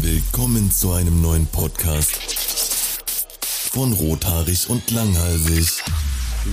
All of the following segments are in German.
Willkommen zu einem neuen Podcast von Rothaarig und Langhalsig.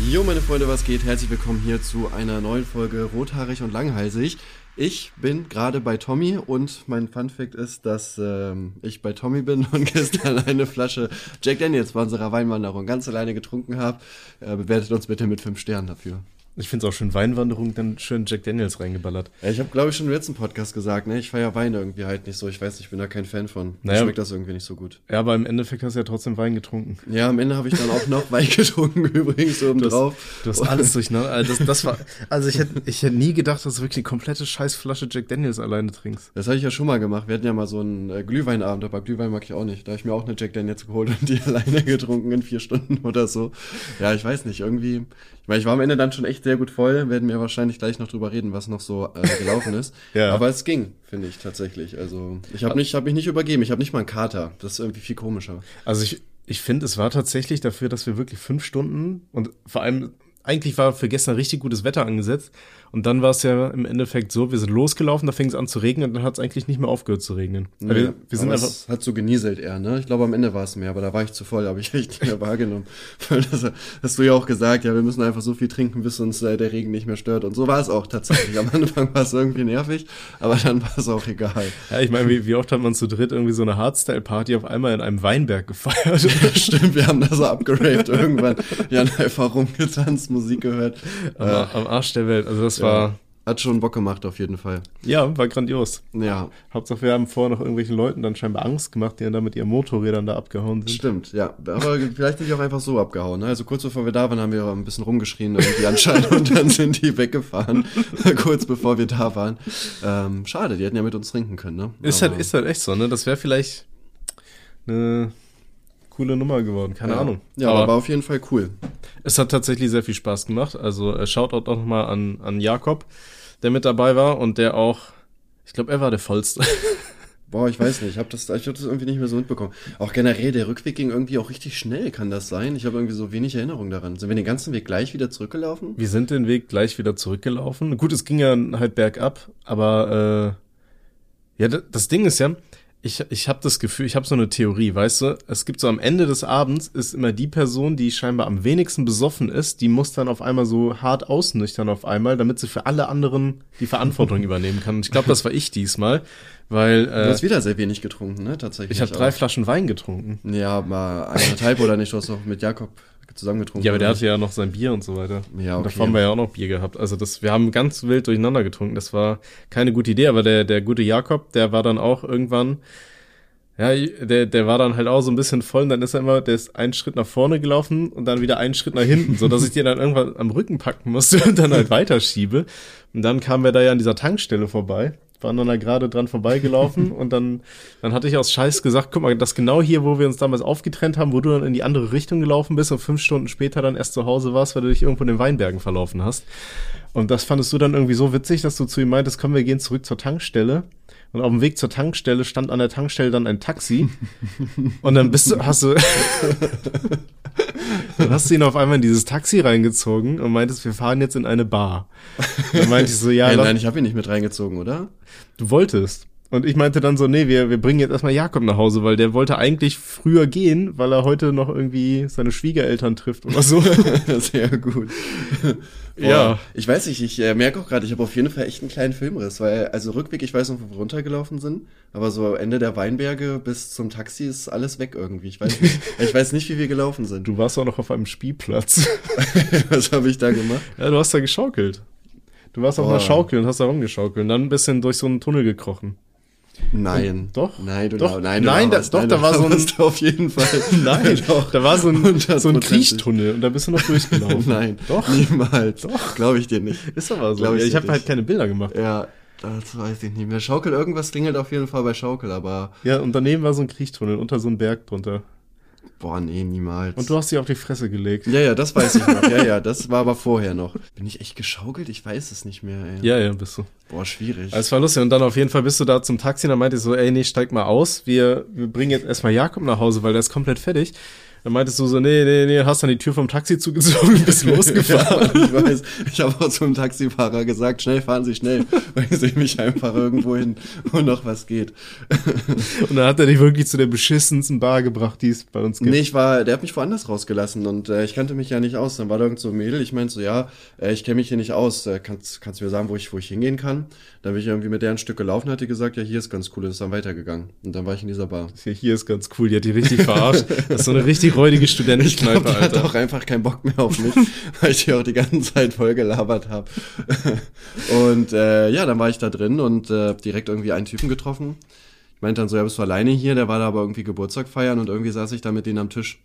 Jo, meine Freunde, was geht? Herzlich willkommen hier zu einer neuen Folge Rothaarig und Langhalsig. Ich bin gerade bei Tommy und mein Funfact ist, dass ähm, ich bei Tommy bin und gestern eine Flasche Jack Daniels bei unserer Weinwanderung ganz alleine getrunken habe. Äh, bewertet uns bitte mit fünf Sternen dafür. Ich finde es auch schön Weinwanderung, dann schön Jack Daniels reingeballert. Ja, ich habe, glaube ich, schon im letzten Podcast gesagt, ne, ich feiere Wein irgendwie halt nicht so. Ich weiß, ich bin da kein Fan von. Mir Naja. schmeckt das irgendwie nicht so gut. Ja, aber im Endeffekt hast du ja trotzdem Wein getrunken. Ja, am Ende habe ich dann auch noch Wein getrunken, übrigens oben Du drauf. hast, du hast alles durcheinander. Also das, das war, also ich hätte, ich hätte nie gedacht, dass du wirklich eine komplette Scheißflasche Jack Daniels alleine trinkst. Das habe ich ja schon mal gemacht. Wir hatten ja mal so einen äh, Glühweinabend, aber Glühwein mag ich auch nicht. Da habe ich mir auch eine Jack Daniels geholt und die alleine getrunken in vier Stunden oder so. Ja, ich weiß nicht, irgendwie. Ich meine, ich war am Ende dann schon echt sehr gut voll. Werden wir wahrscheinlich gleich noch drüber reden, was noch so äh, gelaufen ist. Ja. Aber es ging, finde ich tatsächlich. Also ich habe nicht, hab mich nicht übergeben. Ich habe nicht mal einen Kater. Das ist irgendwie viel komischer. Also ich, ich finde, es war tatsächlich dafür, dass wir wirklich fünf Stunden und vor allem, eigentlich war für gestern richtig gutes Wetter angesetzt. Und dann war es ja im Endeffekt so, wir sind losgelaufen, da fing es an zu regnen und dann hat es eigentlich nicht mehr aufgehört zu regnen. Nee, wir, wir sind einfach, es hat so genieselt eher, ne? Ich glaube, am Ende war es mehr, aber da war ich zu voll, habe ich echt nicht mehr wahrgenommen. Weil das hast du ja auch gesagt, ja, wir müssen einfach so viel trinken, bis uns äh, der Regen nicht mehr stört. Und so war es auch tatsächlich. Am Anfang war es irgendwie nervig, aber dann war es auch egal. ja, ich meine, wie, wie oft hat man zu dritt irgendwie so eine Hardstyle-Party auf einmal in einem Weinberg gefeiert? Stimmt, wir haben da so abgeraved irgendwann. Wir haben einfach rumgetanzt, Musik gehört. am, Äh, am Arsch der Welt. Also das ja. War, Hat schon Bock gemacht, auf jeden Fall. ja, war grandios. Ja, Hauptsache, wir haben vorher noch irgendwelchen Leuten dann scheinbar Angst gemacht, die dann da mit ihren Motorrädern da abgehauen sind. Stimmt, ja. Aber vielleicht nicht auch einfach so abgehauen. Ne? Also kurz bevor wir da waren, haben wir ein bisschen rumgeschrien irgendwie anscheinend und dann sind die weggefahren, kurz bevor wir da waren. Ähm, schade, die hätten ja mit uns trinken können, ne? Ist Aber- halt, ist halt echt so, ne? Das wäre vielleicht eine coole Nummer geworden, keine ja. Ahnung. Ja, aber, war auf jeden Fall cool. es hat tatsächlich sehr viel Spaß gemacht. Also äh, Shoutout auch nochmal an, an Jakob, der mit dabei war und der auch, ich glaube, er war der vollste. Boah, ich weiß nicht, ich habe das, ich hab das irgendwie nicht mehr so mitbekommen. Auch generell, der Rückweg ging irgendwie auch richtig schnell, kann das sein? Ich habe irgendwie so wenig Erinnerung daran. Sind wir den ganzen Weg gleich wieder zurückgelaufen? Wir sind den Weg gleich wieder zurückgelaufen. Gut, es ging ja halt bergab, aber äh, ja, das Ding ist ja, ich, ich habe das Gefühl, ich habe so eine Theorie, weißt du, es gibt so am Ende des Abends ist immer die Person, die scheinbar am wenigsten besoffen ist, die muss dann auf einmal so hart ausnüchtern auf einmal, damit sie für alle anderen die Verantwortung übernehmen kann. Und ich glaube, das war ich diesmal, weil Du äh, hast wieder sehr wenig getrunken, ne? Tatsächlich. ich habe drei. Flaschen Wein getrunken. Ja, mal eineinhalb oder nicht? Du hast noch mit Jakob zusammen getrunken. Ja, aber der hatte ja noch sein Bier und so weiter. Ja, Und okay. davor haben wir ja auch noch Bier gehabt. Also das, wir haben ganz wild durcheinander getrunken. Das war keine gute Idee, aber der, der gute Jakob, der war dann auch irgendwann, ja, der, der war dann halt auch so ein bisschen voll und dann ist er immer, der ist einen Schritt nach vorne gelaufen und dann wieder einen Schritt nach hinten, so dass ich den dann irgendwann am Rücken packen musste und dann halt weiterschiebe. Und dann kamen wir da ja an dieser Tankstelle vorbei, waren dann da gerade dran vorbeigelaufen und dann, dann hatte ich aus Scheiß gesagt, guck mal, das genau hier, wo wir uns damals aufgetrennt haben, wo du dann in die andere Richtung gelaufen bist und fünf Stunden später dann erst zu Hause warst, weil du dich irgendwo in den Weinbergen verlaufen hast. Und das fandest du dann irgendwie so witzig, dass du zu ihm meintest, komm, wir gehen zurück zur Tankstelle. Und auf dem Weg zur Tankstelle stand an der Tankstelle dann ein Taxi. Und dann bist du, hast du, dann hast du ihn auf einmal in dieses Taxi reingezogen und meintest, wir fahren jetzt in eine Bar. Dann meinte ich so, ja, Hey, nein, ich habe ihn nicht mit reingezogen, oder? Du wolltest. Und ich meinte dann so, nee, wir, wir bringen jetzt erstmal Jakob nach Hause, weil der wollte eigentlich früher gehen, weil er heute noch irgendwie seine Schwiegereltern trifft oder so. Sehr gut. Boah, Ja. Ich weiß nicht, ich äh, merke auch gerade, ich habe auf jeden Fall echt einen kleinen Filmriss, weil, also Rückweg, ich weiß noch, wo wir runtergelaufen sind, aber so Ende der Weinberge bis zum Taxi ist alles weg irgendwie. Ich weiß nicht, ich weiß nicht wie wir gelaufen sind. Du warst auch noch auf einem Spielplatz. Was habe ich da gemacht? Ja, du hast da geschaukelt. Du warst auf Boah. einer Schaukel und hast da rumgeschaukelt und dann ein bisschen durch so einen Tunnel gekrochen. Nein. Doch. Nein, du Doch. nein, du Nein, da- doch, nein, da war so ein- auf jeden Fall. Nein, doch. da war so ein, so ein. Kriechtunnel und da bist du noch durchgelaufen. Nein, Doch. niemals. Doch. Glaube ich dir nicht. Ist aber so. Glaub ich ich habe halt keine Bilder gemacht. Ja, das weiß ich nicht mehr. Schaukel, irgendwas klingelt auf jeden Fall bei Schaukel, aber Ja, und daneben war so ein Kriechtunnel unter so einem Berg drunter. Boah, nee, niemals. Und du hast dich auf die Fresse gelegt. Ja, ja, das weiß ich noch. Ja, ja, das war aber vorher noch. Bin ich echt geschaukelt? Ich weiß es nicht mehr, ey. Ja, ja, bist du. Boah, schwierig. Es war lustig und dann auf jeden Fall bist du da zum Taxi und dann meinte ich so, ey, nee, steig mal aus. Wir, wir bringen jetzt erstmal Jakob nach Hause, weil der ist komplett fertig. Dann meintest du so, nee, nee, nee, hast dann die Tür vom Taxi zugezogen und bist losgefahren. Ja, ich weiß. Ich habe auch zum Taxifahrer gesagt, schnell fahren Sie schnell. Bringen Sie mich einfach irgendwo hin, wo noch was geht. Und dann hat er dich wirklich zu der beschissensten Bar gebracht, die es bei uns gibt. Nee, ich war, der hat mich woanders rausgelassen und äh, ich kannte mich ja nicht aus. Dann war da irgend so ein Mädel, ich meinte so, ja, äh, ich kenne mich hier nicht aus, äh, kannst, kannst du mir sagen, wo ich, wo ich hingehen kann? Dann bin ich irgendwie mit der ein Stück gelaufen, hat die gesagt, ja, hier ist ganz cool und ist dann weitergegangen. Und dann war ich in dieser Bar. Hier ist ganz cool, die hat die richtig verarscht. Das ist so eine richtig räudige Ich Studentenkneipe, hat Alter. auch einfach keinen Bock mehr auf mich, weil ich die auch die ganze Zeit voll gelabert habe. und äh, ja, dann war ich da drin und äh, direkt irgendwie einen Typen getroffen. Ich meinte dann so, ja, bist du alleine hier? Der war da aber irgendwie Geburtstag feiern und irgendwie saß ich da mit denen am Tisch.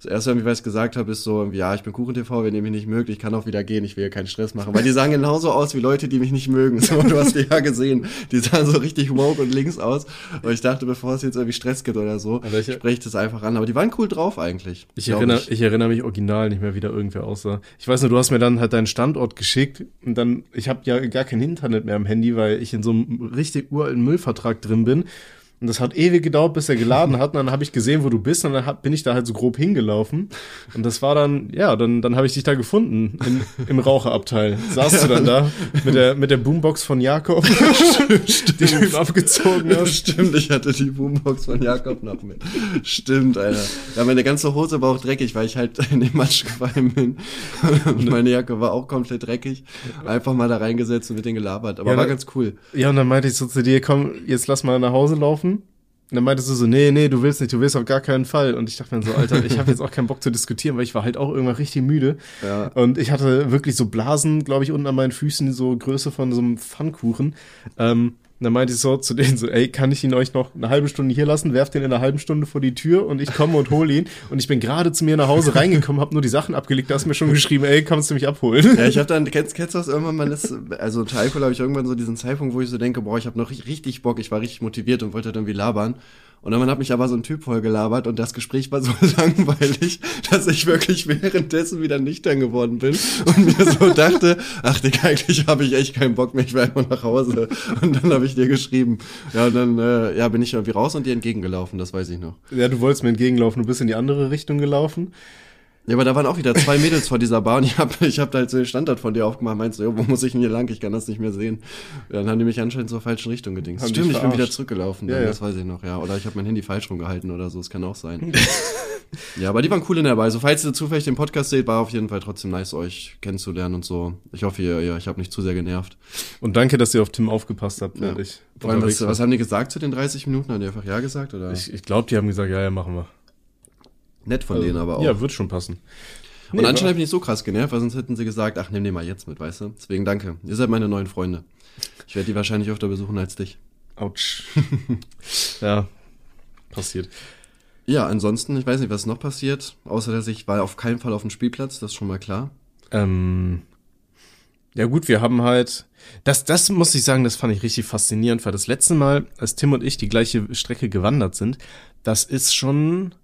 Das erste, irgendwie, was ich gesagt habe, ist so, ja, ich bin KuchenTV, wenn ihr mich nicht mögt, ich kann auch wieder gehen, ich will ja keinen Stress machen. Weil die sahen genauso aus wie Leute, die mich nicht mögen. So, du hast die ja gesehen. Die sahen so richtig woke und links aus. Und ich dachte, bevor es jetzt irgendwie Stress gibt oder so, ich- spreche ich das einfach an. Aber die waren cool drauf eigentlich. Ich erinnere, ich. erinnere mich original nicht mehr, wie da irgendwer aussah. Ich weiß nur, du hast mir dann halt deinen Standort geschickt und dann, ich habe ja gar kein Internet mehr am Handy, weil ich in so einem richtig uralten Müllvertrag drin bin. Und das hat ewig gedauert, bis er geladen hat. Und dann habe ich gesehen, wo du bist. Und dann hab, bin ich da halt so grob hingelaufen. Und das war dann, ja, dann, dann habe ich dich da gefunden in, im Raucherabteil. Saßt du dann da mit der, mit der Boombox von Jakob, die du ihm abgezogen hast. stimmt, ich hatte die Boombox von Jakob noch mit. Stimmt, Alter. Ja, meine ganze Hose war auch dreckig, weil ich halt in den Matsch gefallen bin. Und meine Jacke war auch komplett dreckig. Einfach mal da reingesetzt und mit denen gelabert. Aber Ja, war ganz cool. Ja, und dann meinte ich so zu dir, komm, jetzt lass mal nach Hause laufen. Und dann meintest du so, nee, nee, du willst nicht, du willst auf gar keinen Fall. Und ich dachte mir so, Alter, ich habe jetzt auch keinen Bock zu diskutieren, weil ich war halt auch irgendwann richtig müde. Ja. Und ich hatte wirklich so Blasen, glaube ich, unten an meinen Füßen, so Größe von so einem Pfannkuchen. Ähm, und dann meinte ich so zu denen so, ey, kann ich ihn euch noch eine halbe Stunde hier lassen? Werft den in einer halben Stunde vor die Tür und ich komme und hole ihn. Und ich bin gerade zu mir nach Hause reingekommen, habe nur die Sachen abgelegt, da hast du mir schon geschrieben, ey, kannst du mich abholen? Ja, ich habe dann, kennst, kennst du das irgendwann, man ist, also Alkohol habe ich irgendwann so diesen Zeitpunkt, wo ich so denke, boah, ich habe noch richtig Bock, ich war richtig motiviert und wollte halt irgendwie labern. Und dann hat mich aber so ein Typ voll gelabert und das Gespräch war so langweilig, dass ich wirklich währenddessen wieder nüchtern geworden bin und mir so dachte, ach Digga, eigentlich habe ich echt keinen Bock mehr, ich will einfach nach Hause. Und dann habe ich dir geschrieben. Ja, und dann äh, ja, bin ich irgendwie raus und dir entgegengelaufen, das weiß ich noch. Ja, du wolltest mir entgegenlaufen, du bist in die andere Richtung gelaufen. Ja, aber da waren auch wieder zwei Mädels vor dieser Bar und ich hab, ich hab da halt so den Standard von dir aufgemacht, meinst du, jo, wo muss ich denn hier lang? Ich kann das nicht mehr sehen. Ja, dann haben die mich anscheinend zur falschen Richtung gedingst. Haben Stimmt, ich bin wieder zurückgelaufen, Ja, dann, ja. das weiß ich noch, ja. Oder ich habe mein Handy falsch rumgehalten oder so, das kann auch sein. ja, aber die waren cool in dabei. Also falls ihr zufällig den Podcast seht, war auf jeden Fall trotzdem nice, euch kennenzulernen und so. Ich hoffe, ihr, ihr ich habe nicht zu sehr genervt. Und danke, dass ihr auf Tim aufgepasst habt, Ja. während ich Vor allem, was, was haben die gesagt zu den 30 Minuten? Haben die einfach Ja gesagt? Oder? Ich, ich glaube, die haben gesagt, ja, ja, machen wir. Nett von denen aber auch. Ja, wird schon passen. Und anscheinend bin ich so krass genervt, weil sonst hätten sie gesagt, ach, nimm den mal jetzt mit, weißt du? Deswegen danke. Ihr seid meine neuen Freunde. Ich werde die wahrscheinlich öfter besuchen als dich. Autsch. ja, passiert. Ja, ansonsten, ich weiß nicht, was noch passiert, außer dass ich war auf keinen Fall auf dem Spielplatz, das ist schon mal klar. Ähm, ja gut, wir haben halt, das, das muss ich sagen, das fand ich richtig faszinierend, weil das letzte Mal, als Tim und ich die gleiche Strecke gewandert sind, das ist schon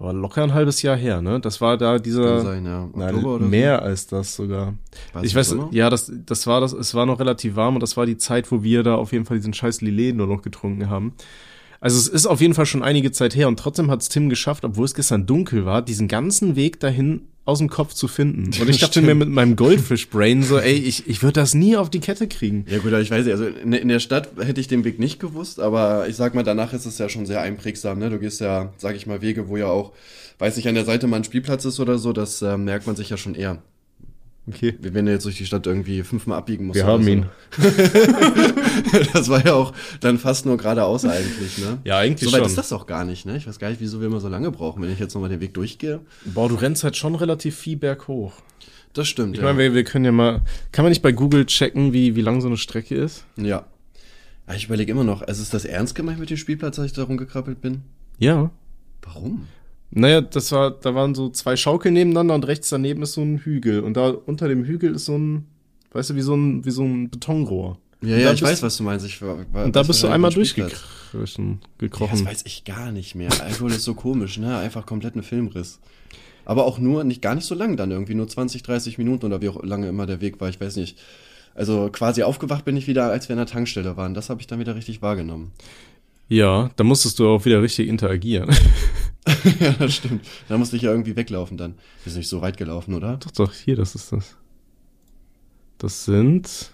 boah, locker ein halbes Jahr her, ne? Das war da dieser, sein, ja. nein, Oktober oder mehr als das sogar. War ich weiß, ja, das, das war das, es war noch relativ warm und das war die Zeit, wo wir da auf jeden Fall diesen scheiß Lillet nur noch getrunken haben. Also es ist auf jeden Fall schon einige Zeit her und trotzdem hat es Tim geschafft, obwohl es gestern dunkel war, diesen ganzen Weg dahin aus dem Kopf zu finden. Und ich dachte mir mit meinem Goldfish-Brain so, ey, ich, ich würde das nie auf die Kette kriegen. Ja gut, aber ich weiß nicht, also in, in der Stadt hätte ich den Weg nicht gewusst, aber ich sag mal, danach ist es ja schon sehr einprägsam, ne? Du gehst ja, sag ich mal, Wege, wo ja auch, weiß nicht, an der Seite mal ein Spielplatz ist oder so, das äh, merkt man sich ja schon eher. Okay. Wenn du jetzt durch die Stadt irgendwie fünfmal abbiegen musst. Wir haben so. ihn. das war ja auch dann fast nur geradeaus eigentlich, ne? Ja, eigentlich So weit schon. ist das auch gar nicht, ne? Ich weiß gar nicht, wieso wir immer so lange brauchen, wenn ich jetzt nochmal den Weg durchgehe. Boah, du rennst halt schon relativ viel berghoch. Das stimmt, Ich ja. meine, wir, wir können ja mal, kann man nicht bei Google checken, wie, wie lang so eine Strecke ist? ja. Ich überlege immer noch, also ist das ernst gemeint mit dem Spielplatz, als ich da rumgekrabbelt bin? Ja. Warum? Naja, das war, da waren so zwei Schaukeln nebeneinander und rechts daneben ist so ein Hügel. Und da unter dem Hügel ist so ein, weißt du, wie so ein, wie so ein Betonrohr. Ja, ja, ich bist- weiß, was du meinst. Ich, war, war, Und da bist du einmal ein durchgekrochen. Ja, das gekrochen. weiß ich gar nicht mehr. Alkohol ist so komisch, ne? Einfach komplett eine Filmriss. Aber auch nur, nicht gar nicht so lang dann, irgendwie nur 20, 30 Minuten oder wie auch lange immer der Weg war, ich weiß nicht. Also quasi aufgewacht bin ich wieder, als wir in der Tankstelle waren. Das habe ich dann wieder richtig wahrgenommen. Ja, da musstest du auch wieder richtig interagieren. ja, das stimmt. Da musste ich ja irgendwie weglaufen dann. Wir sind nicht so weit gelaufen, oder? Doch, doch, hier, das ist das. Das sind.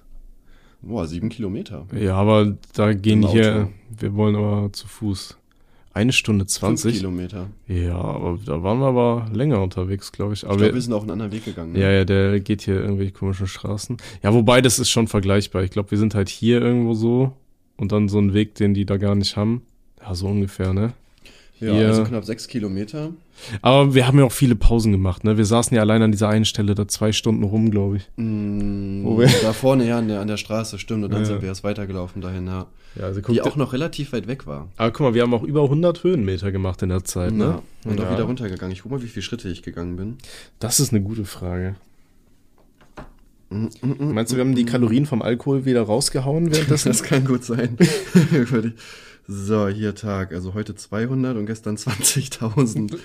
Boah, sieben Kilometer. Ja, aber da gehen Im hier. Auto. Wir wollen aber zu Fuß. Eine Stunde zwanzig. Kilometer. Ja, aber da waren wir aber länger unterwegs, glaube ich. Ich Aber glaube, wir sind auch einen anderen Weg gegangen. ne? ja, ja, der geht hier irgendwelche komischen Straßen. Ja, wobei, das ist schon vergleichbar. Ich glaube, wir sind halt hier irgendwo so und dann so ein Weg, den die da gar nicht haben. Ja, so ungefähr, ne? Ja Hier- also knapp sechs Kilometer. Aber wir haben ja auch viele Pausen gemacht, ne? Wir saßen ja allein an dieser einen Stelle da zwei Stunden rum, glaube ich. Mm, Wo wir- da vorne, ja, an der, an der Straße, stimmt. Und dann Ja. sind wir erst weitergelaufen dahin, ja. Ja, also guck, Die auch noch relativ weit weg war. aber guck mal, wir haben auch über 100 Höhenmeter gemacht in der Zeit, ne? Ja. Und Ja. auch wieder runtergegangen. Ich guck mal, wie viele Schritte ich gegangen bin. Das ist eine gute Frage. Mm, mm, mm. Meinst du, wir haben die Kalorien vom Alkohol wieder rausgehauen währenddessen? Das kann gut sein. So, hier Tag. Also heute 200 und gestern 20.000.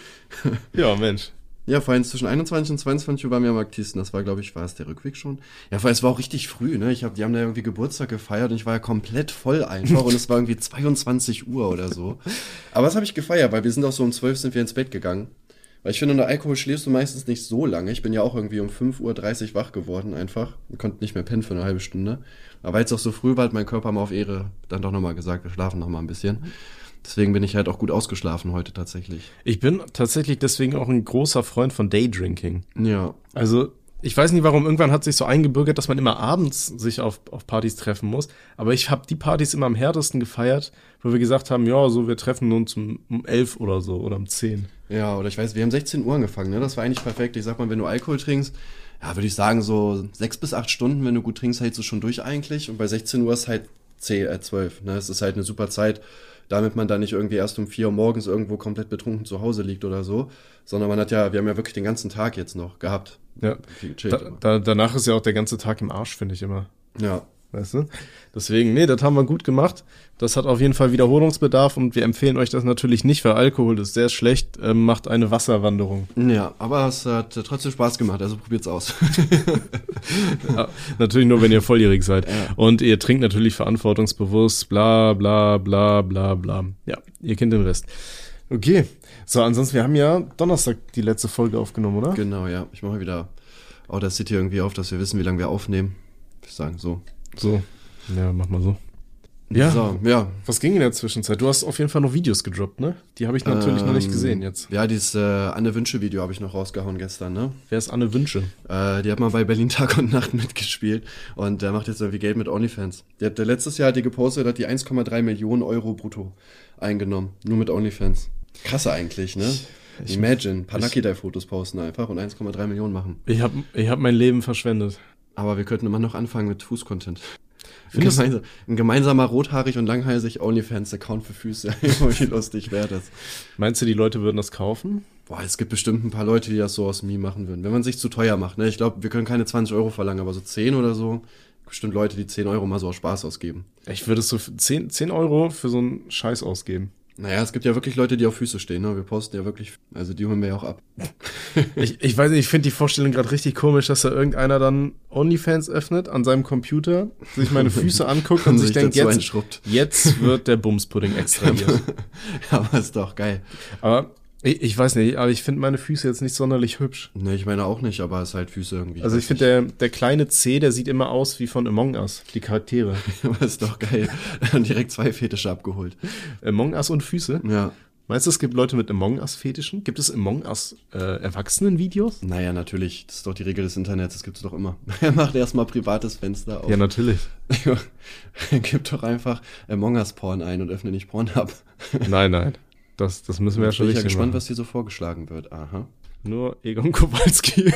ja, Mensch. Ja, vorhin zwischen 21 und 22 Uhr waren wir am aktivsten. Das war, glaube ich, war es der Rückweg schon. Ja, vor allem, es war auch richtig früh, ne? Ich hab, die haben da irgendwie Geburtstag gefeiert und ich war ja komplett voll einfach und es war irgendwie 22 Uhr oder so. Aber das habe ich gefeiert, weil wir sind auch so um 12 sind wir ins Bett gegangen. Weil ich finde, unter Alkohol schläfst du meistens nicht so lange. Ich bin ja auch irgendwie um 5.30 Uhr wach geworden einfach. Ich konnte nicht mehr pennen für eine halbe Stunde. Aber weil es auch so früh war, hat mein Körper mal auf Ehre dann doch nochmal gesagt, wir schlafen nochmal ein bisschen. Deswegen bin ich halt auch gut ausgeschlafen heute tatsächlich. Ich bin tatsächlich deswegen auch ein großer Freund von Daydrinking. Ja, Also, ich weiß nicht warum, irgendwann hat sich so eingebürgert, dass man immer abends sich auf, auf Partys treffen muss. Aber ich habe die Partys immer am härtesten gefeiert, wo wir gesagt haben, ja, so, wir treffen uns um, um elf oder so oder um zehn. Ja, oder ich weiß, wir haben 16 Uhr angefangen, ne? Das war eigentlich perfekt. Ich sag mal, wenn du Alkohol trinkst, ja, würde ich sagen, so sechs bis acht Stunden, wenn du gut trinkst, hältst du schon durch eigentlich. Und bei 16 Uhr ist halt 10, äh, 12, ne? Es ist halt eine super Zeit, damit man da nicht irgendwie erst um 4 Uhr morgens irgendwo komplett betrunken zu Hause liegt oder so. Sondern man hat ja, wir haben ja wirklich den ganzen Tag jetzt noch gehabt. Ja. Da, da, danach ist ja auch der ganze Tag im Arsch, finde ich immer. ja. Weißt du? Deswegen, nee, das haben wir gut gemacht. Das hat auf jeden Fall Wiederholungsbedarf und wir empfehlen euch das natürlich nicht, weil Alkohol ist sehr schlecht, ähm, macht eine Wasserwanderung. Ja, aber es hat äh, trotzdem Spaß gemacht, also probiert's aus. Ja, natürlich nur, wenn ihr volljährig seid. Ja. Und ihr trinkt natürlich verantwortungsbewusst, bla bla bla bla bla. Ja, ihr kennt den Rest. Okay. So, ansonsten, wir haben ja Donnerstag die letzte Folge aufgenommen, oder? genau, ja. Ich mache wieder Audacity irgendwie auf, dass wir wissen, wie lange wir aufnehmen. Ich sagen so. So. Ja, mach mal so. Ja. So, ja, Was ging in der Zwischenzeit? Du hast auf jeden Fall noch Videos gedroppt, ne? Die habe ich natürlich noch nicht Ähm, gesehen jetzt. Ja, dieses äh, Anne Wünsche-Video habe ich noch rausgehauen gestern, ne? Wer ist Anne Wünsche? Äh, die hat mal bei Berlin Tag und Nacht mitgespielt und der macht jetzt irgendwie Geld mit OnlyFans. Die hat, der letztes Jahr hat die gepostet, hat die 1,3 Millionen Euro brutto eingenommen. Nur mit OnlyFans. Krasse eigentlich, ne? ich- Imagine, ein paar Lucky Die Fotos posten einfach und 1,3 Millionen machen. Ich habe ich hab mein Leben verschwendet. Aber wir könnten immer noch anfangen mit Fußcontent. Ein, Findest- gemeinsa ein gemeinsamer rothaarig und langhalsig OnlyFans-Account für Füße. Wie lustig wäre das. Meinst du, die Leute würden das kaufen? Boah, es gibt bestimmt ein paar Leute, die das so aus Meme machen würden. Wenn man sich zu teuer macht, ne? Ich glaube, wir können keine 20 Euro verlangen, aber so 10 oder so. Bestimmt Leute, die 10 Euro mal so aus Spaß ausgeben. Ich würde so für 10, 10 Euro für so einen Scheiß ausgeben. Naja, es gibt ja wirklich Leute, die auf Füße stehen, ne? Wir posten ja wirklich, also die holen wir ja auch ab. Ich, ich weiß nicht, ich finde die Vorstellung gerade richtig komisch, dass da irgendeiner dann OnlyFans öffnet an seinem Computer, sich meine Füße anguckt und, sich denkt, jetzt, jetzt wird der Bumspudding extrahiert. aber ist doch geil. aber ich, ich weiß nicht, aber ich finde meine Füße jetzt nicht sonderlich hübsch. Ne, ich meine auch nicht, aber es ist halt Füße irgendwie. Also ich finde, der, der kleine C, der sieht immer aus wie von Among Us, die Charaktere. aber ist doch geil. Direkt zwei Fetische abgeholt. Among Us und Füße. Ja. Meinst du, es gibt Leute mit Among Us-Fetischen? Gibt es Among Us äh, Erwachsenen-Videos? Naja, natürlich. Das ist doch die Regel des Internets, das gibt's doch immer. Er macht erstmal privates Fenster auf. Ja, natürlich. Gib doch einfach Among Us Porn ein und öffne nicht Pornhub. Nein, nein. Das, das müssen wir ja schon bin ich ja richtig gespannt, machen. was dir so vorgeschlagen wird. Aha. Nur Egon Kowalski.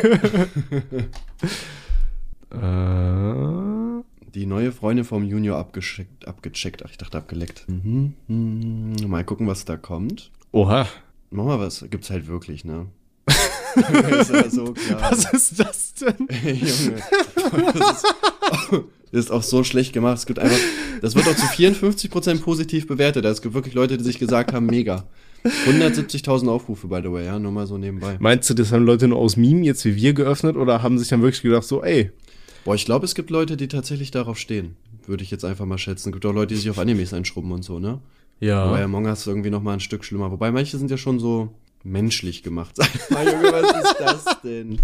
äh, Die neue Freundin vom Junior abgeschickt, abgecheckt. Ach, ich dachte abgeleckt. Mhm. mhm. Mal gucken, was da kommt. oha. Mach mal was. Gibt's halt wirklich, ne? ist ja so klar. Was ist das denn? Junge. Das ist, das ist auch so schlecht gemacht. Es gibt einfach, das wird auch zu 54% positiv bewertet. Es gibt wirklich Leute, die sich gesagt haben, mega. 170.000 Aufrufe, by the way, ja, nur mal so nebenbei. Meinst du, das haben Leute nur aus Meme jetzt wie wir geöffnet oder haben sich dann wirklich gedacht, so, ey, Boah, ich glaube, es gibt Leute, die tatsächlich darauf stehen. Würde ich jetzt einfach mal schätzen. Es gibt auch Leute, die sich auf Animes einschrubben und so, ne? Ja. Wobei Among Us irgendwie noch mal ein Stück schlimmer. Wobei manche sind ja schon so menschlich gemacht. Sag mal, Junge, was ist das denn?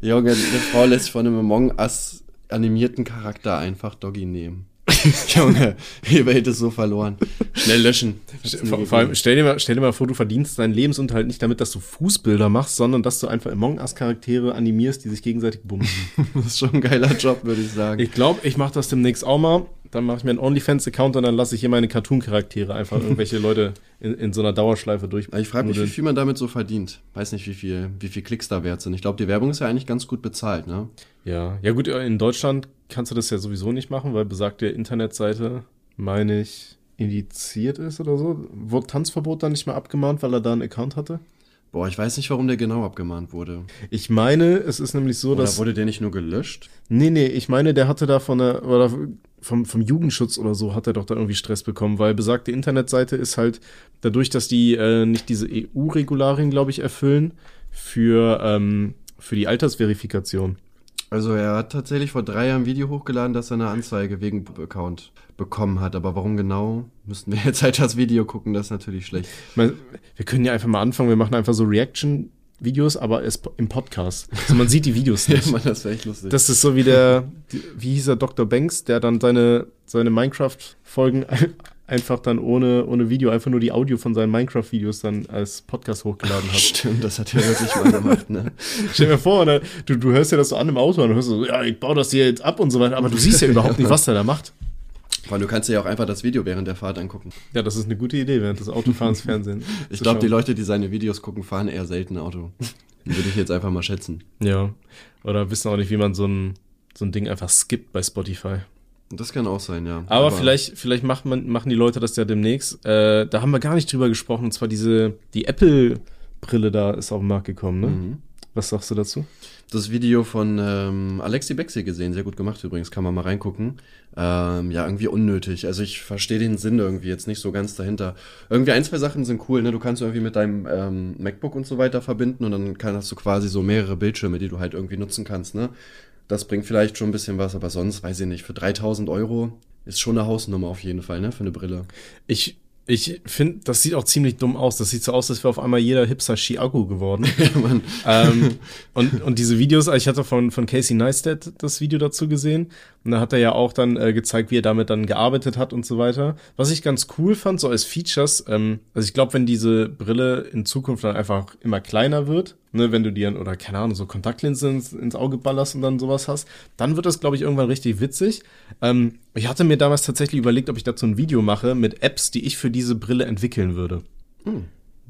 Junge, eine Frau lässt sich von einem Among Us animierten Charakter einfach Doggy nehmen. Junge, die Welt ist so verloren. Schnell löschen. Vor, vor allem, stell dir, mal, stell dir mal vor, du verdienst deinen Lebensunterhalt nicht damit, dass du Fußbilder machst, sondern dass du einfach Among Us-Charaktere animierst, die sich gegenseitig bumsen. das ist schon ein geiler Job, würde ich sagen. Ich glaube, ich mache das demnächst auch mal. Dann mache ich mir einen OnlyFans-Account und dann lasse ich hier meine Cartoon-Charaktere einfach irgendwelche Leute in, in so einer Dauerschleife durch. ich frage mich, wie viel man damit so verdient. Weiß nicht, wie viel, wie viel Klicks da wert sind. Ich glaube, die Werbung ist ja eigentlich ganz gut bezahlt, ne? Ja, ja gut, in Deutschland kannst du das ja sowieso nicht machen, weil besagte Internetseite, meine ich, indiziert ist oder so. Wurde Tanzverbot dann nicht mehr abgemahnt, weil er da einen Account hatte? Boah, ich weiß nicht, warum der genau abgemahnt wurde. Ich meine, es ist nämlich so, Oder dass. wurde der nicht nur gelöscht? Nee, nee, ich meine, der hatte da von der, oder vom, vom Jugendschutz oder so hat er doch da irgendwie Stress bekommen, weil besagte Internetseite ist halt dadurch, dass die äh, nicht diese EU-Regularien, glaube ich, erfüllen für, ähm, für die Altersverifikation. Also er hat tatsächlich vor drei Jahren ein Video hochgeladen, dass er eine Anzeige wegen Account bekommen hat. Aber warum genau, müssten wir jetzt halt das Video gucken, das ist natürlich schlecht. Wir können ja einfach mal anfangen, wir machen einfach so Reaction Videos, aber es im Podcast. Also man sieht die Videos nicht. Ja, Mann, das wäre echt lustig. Das ist so wie der, wie hieß er, Dr. Banks, der dann seine, seine Minecraft-Folgen einfach dann ohne, ohne Video, einfach nur die Audio von seinen Minecraft-Videos dann als Podcast hochgeladen hat. Stimmt, das hat er wirklich mal gemacht, ne? Stell dir vor, ne, du, du hörst ja das so an im Auto und hörst so, ja, ich baue das hier jetzt ab und so weiter, aber du siehst ja überhaupt nicht, was der da macht. Weil du kannst dir ja auch einfach das Video während der Fahrt angucken. Ja, das ist eine gute Idee, während des Autofahrens Fernsehen. Ich glaube, die. Leute, die seine Videos gucken, fahren eher selten Auto. Würde ich jetzt einfach mal schätzen. Ja. Oder wissen auch nicht, wie man so ein, so ein Ding einfach skippt bei Spotify. Das kann auch sein, ja. Aber, vielleicht, vielleicht macht man, machen die Leute das ja demnächst. Äh, da haben wir gar nicht drüber gesprochen. Und zwar diese, die Apple-Brille da ist auf den Markt gekommen, ne? Mhm. Was sagst du dazu? Das Video von ähm, Alexi Bexi gesehen, sehr gut gemacht übrigens, kann man mal reingucken. Ähm, ja, irgendwie unnötig. Also ich verstehe den Sinn irgendwie jetzt nicht so ganz dahinter. Irgendwie ein, zwei Sachen sind cool, ne? Du kannst irgendwie mit deinem ähm, MacBook und so weiter verbinden und dann kann, hast du quasi so mehrere Bildschirme, die du halt irgendwie nutzen kannst, ne? Das bringt vielleicht schon ein bisschen was, aber sonst weiß ich nicht. Für 3000 Euro ist schon eine Hausnummer auf jeden Fall, ne? Für eine Brille. Ich, ich finde, das sieht auch ziemlich dumm aus. Das sieht so aus, als wäre auf einmal jeder Hipster Chiago geworden. Ja, ähm, und, und diese Videos, ich hatte von, von Casey Neistat das Video dazu gesehen. Und da hat er ja auch dann äh, gezeigt, wie er damit dann gearbeitet hat und so weiter. Was ich ganz cool fand, so als Features, ähm, also ich glaube, wenn diese Brille in Zukunft dann einfach immer kleiner wird, ne, wenn du dir, oder keine Ahnung, so Kontaktlinsen ins, ins Auge ballerst und dann sowas hast, dann wird das, glaube ich, irgendwann richtig witzig. Ähm, ich hatte mir damals tatsächlich überlegt, ob ich dazu ein Video mache mit Apps, die ich für diese Brille entwickeln würde.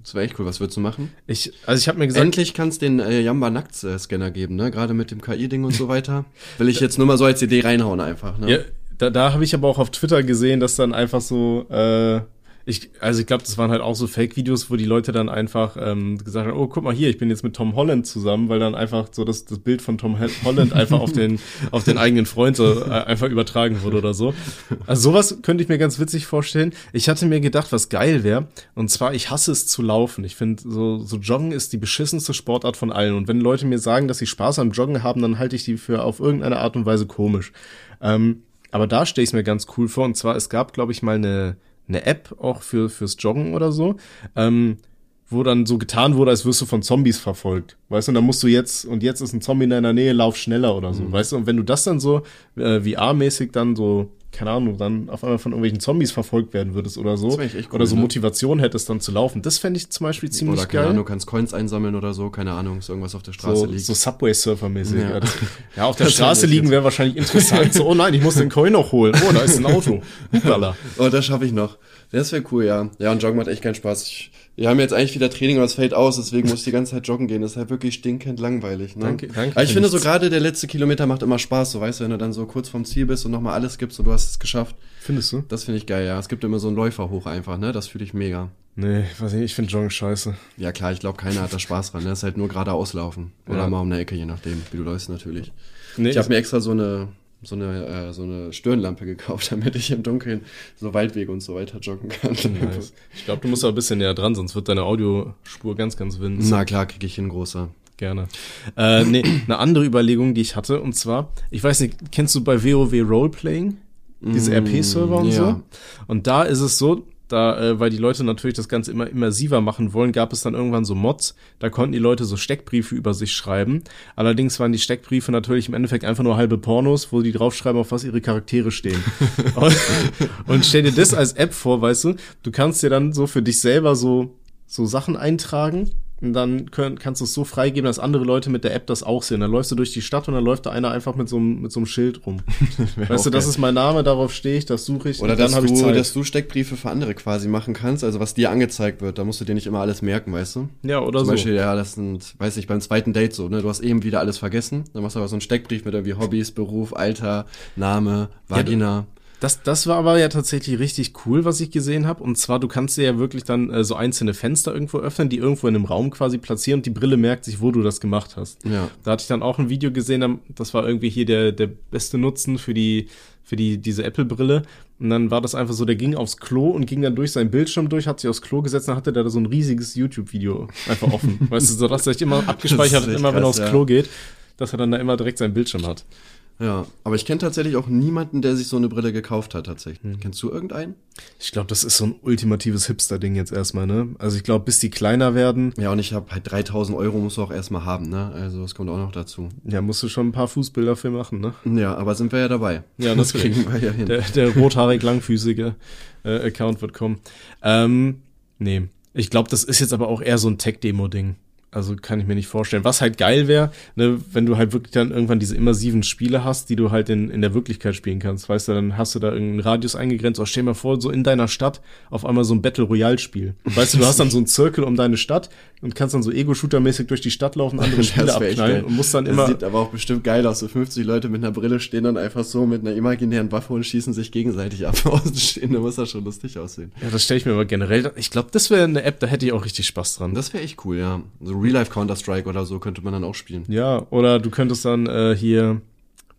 Das wäre echt cool. Was würdest du machen? Ich, also ich habe mir gesagt, Endlich kann es den äh, Jamba Nackt-Scanner geben, ne? Gerade mit dem KI-Ding und so weiter. Will ich jetzt nur mal so als Idee reinhauen einfach, ne? Ja, da, da habe ich aber auch auf Twitter gesehen, dass dann einfach so, äh, ich, also ich glaube, das waren halt auch so Fake-Videos, wo die Leute dann einfach ähm, gesagt haben, oh, guck mal hier, ich bin jetzt mit Tom Holland zusammen, weil dann einfach so das, das Bild von Tom Holland einfach auf den, auf den eigenen Freund so, äh, einfach übertragen wurde oder so. Also sowas könnte ich mir ganz witzig vorstellen. Ich hatte mir gedacht, was geil wäre, und zwar, ich hasse es zu laufen. Ich finde, so, so Joggen ist die beschissenste Sportart von allen. Und wenn Leute mir sagen, dass sie Spaß am Joggen haben, dann halte ich die für auf irgendeine Art und Weise komisch. Ähm, aber da stelle ich es mir ganz cool vor. Und zwar, es gab, glaube ich, mal eine, eine App auch für fürs Joggen oder so, ähm, wo dann so getan wurde, als wirst du von Zombies verfolgt. Weißt du, und dann musst du jetzt, und jetzt ist ein Zombie in deiner Nähe, lauf schneller oder so. Weißt du, und wenn du das dann so äh, VR-mäßig dann so, keine Ahnung, dann auf einmal von irgendwelchen Zombies verfolgt werden würdest oder so, Das cool, oder so ne? Motivation hättest dann zu laufen, das fände ich zum Beispiel ziemlich Oder keine geil. Ahnung, du kannst Coins einsammeln oder so, keine Ahnung, ist irgendwas auf der Straße so, liegt. so Subway-Surfer-mäßig. Ja. Ja. Das- ja, auf der Das Straße liegen wäre wahrscheinlich interessant. So, oh nein, ich muss den Coin noch holen. Oh, da ist ein Auto. Oh, das schaffe ich noch. Das wäre cool, ja. Ja, und Joggen macht echt keinen Spaß. Ich, wir haben jetzt eigentlich wieder Training, aber es fällt aus, deswegen muss ich die ganze Zeit joggen gehen. Das ist halt wirklich stinkend langweilig. Ne? Danke, danke Aber ich finde so nichts. gerade der letzte Kilometer macht immer Spaß, so weißt du, wenn du dann so kurz vorm Ziel bist und nochmal alles gibst und du hast es geschafft. Findest du? Das finde ich geil, ja. Es gibt immer so einen Läufer hoch einfach, ne? Das fühle ich mega. Nee, weiß nicht, ich finde Joggen scheiße. Ja klar, ich glaube, keiner hat da Spaß dran. Ne? Das ist halt nur geradeaus laufen. Oder Ja. mal um eine Ecke, je nachdem, wie du läufst natürlich. Nee, Ich habe mir extra so eine so eine äh, so eine Stirnlampe gekauft, damit ich im Dunkeln so Waldwege und so weiter joggen kann. nice. Ich glaube, du musst auch ein bisschen näher dran, sonst wird deine Audiospur ganz, ganz winzig. Na klar, krieg ich hin, großer. Gerne. Äh, nee, eine andere Überlegung, die ich hatte, und zwar, ich weiß nicht, kennst du bei WoW Roleplaying? Diese Mm, RP-Server und ja. so? Und da ist es so, da, äh, weil die Leute natürlich das Ganze immer immersiver machen wollen, gab es dann irgendwann so Mods, da konnten die Leute so Steckbriefe über sich schreiben. Allerdings waren die Steckbriefe natürlich im Endeffekt einfach nur halbe Pornos, wo die draufschreiben, auf was ihre Charaktere stehen. und, und stell dir das als App vor, weißt du, du kannst dir dann so für dich selber so, so Sachen eintragen und dann können, kannst du es so freigeben, dass andere Leute mit der App das auch sehen. Dann läufst du durch die Stadt und dann läuft da einer einfach mit so einem, mit so einem Schild rum. weißt du, das ist mein Name, darauf stehe ich, das suche ich. Oder und dann dass, habe ich du, Zeit. dass du Steckbriefe für andere quasi machen kannst, also was dir angezeigt wird, da musst du dir nicht immer alles merken, weißt du? ja, oder Zum so. Beispiel, ja, das sind, weiß ich, beim zweiten Date so, ne? Du hast eben wieder alles vergessen, dann machst du aber so einen Steckbrief mit irgendwie Hobbys, Beruf, Alter, Name, Vagina. Das, das war aber ja tatsächlich richtig cool, was ich gesehen habe. Und zwar, du kannst dir ja wirklich dann äh, so einzelne Fenster irgendwo öffnen, die irgendwo in einem Raum quasi platzieren und die Brille merkt sich, wo du das gemacht hast. Ja. Da hatte ich dann auch ein Video gesehen, das war irgendwie hier der, der beste Nutzen für die, für die, diese Apple-Brille. Und dann war das einfach so, der ging aufs Klo und ging dann durch seinen Bildschirm durch, hat sich aufs Klo gesetzt, dann hatte der da so ein riesiges YouTube-Video einfach offen. weißt du, so dass er sich immer abgespeichert hat, immer wenn er krass, aufs ja. Klo geht, dass er dann da immer direkt seinen Bildschirm hat. Ja, aber ich kenne tatsächlich auch niemanden, der sich so eine Brille gekauft hat, tatsächlich. Kennst du irgendeinen? Ich glaube, das ist so ein ultimatives Hipster-Ding jetzt erstmal, ne? Also ich glaube, bis die kleiner werden, Ja, und ich habe halt 3000 Euro musst du auch erstmal haben, ne? Also, das kommt auch noch dazu. ja, musst du schon ein paar Fußbilder für machen, ne? Ja, aber sind wir ja dabei. Ja, das kriegen wir ja hin. Der, der rothaarig langfüßige äh, Account wird kommen. Ähm, nee. Ich glaube, das ist jetzt aber auch eher so ein Tech-Demo-Ding. Also kann ich mir nicht vorstellen. Was halt geil wäre, ne, wenn du halt wirklich dann irgendwann diese immersiven Spiele hast, die du halt in, in der Wirklichkeit spielen kannst. Weißt du, dann hast du da irgendeinen Radius eingegrenzt. Oder stell dir mal vor, so in deiner Stadt auf einmal so ein Battle Royale-Spiel. Weißt du, du hast dann so einen Zirkel um deine Stadt und kannst dann so Ego-Shooter-mäßig durch die Stadt laufen, andere Spiele abknallen und musst dann das immer. sieht aber auch bestimmt geil aus. So 50 Leute mit einer Brille stehen dann einfach so mit einer imaginären Waffe und schießen sich gegenseitig ab. Außen stehen, da muss das schon lustig aussehen. Ja, das stelle ich mir aber generell. Ich glaube, das wäre eine App, da hätte ich auch richtig Spaß dran. Das wäre echt cool, ja. So Real-Life Counter-Strike oder so könnte man dann auch spielen. Ja, oder du könntest dann äh, hier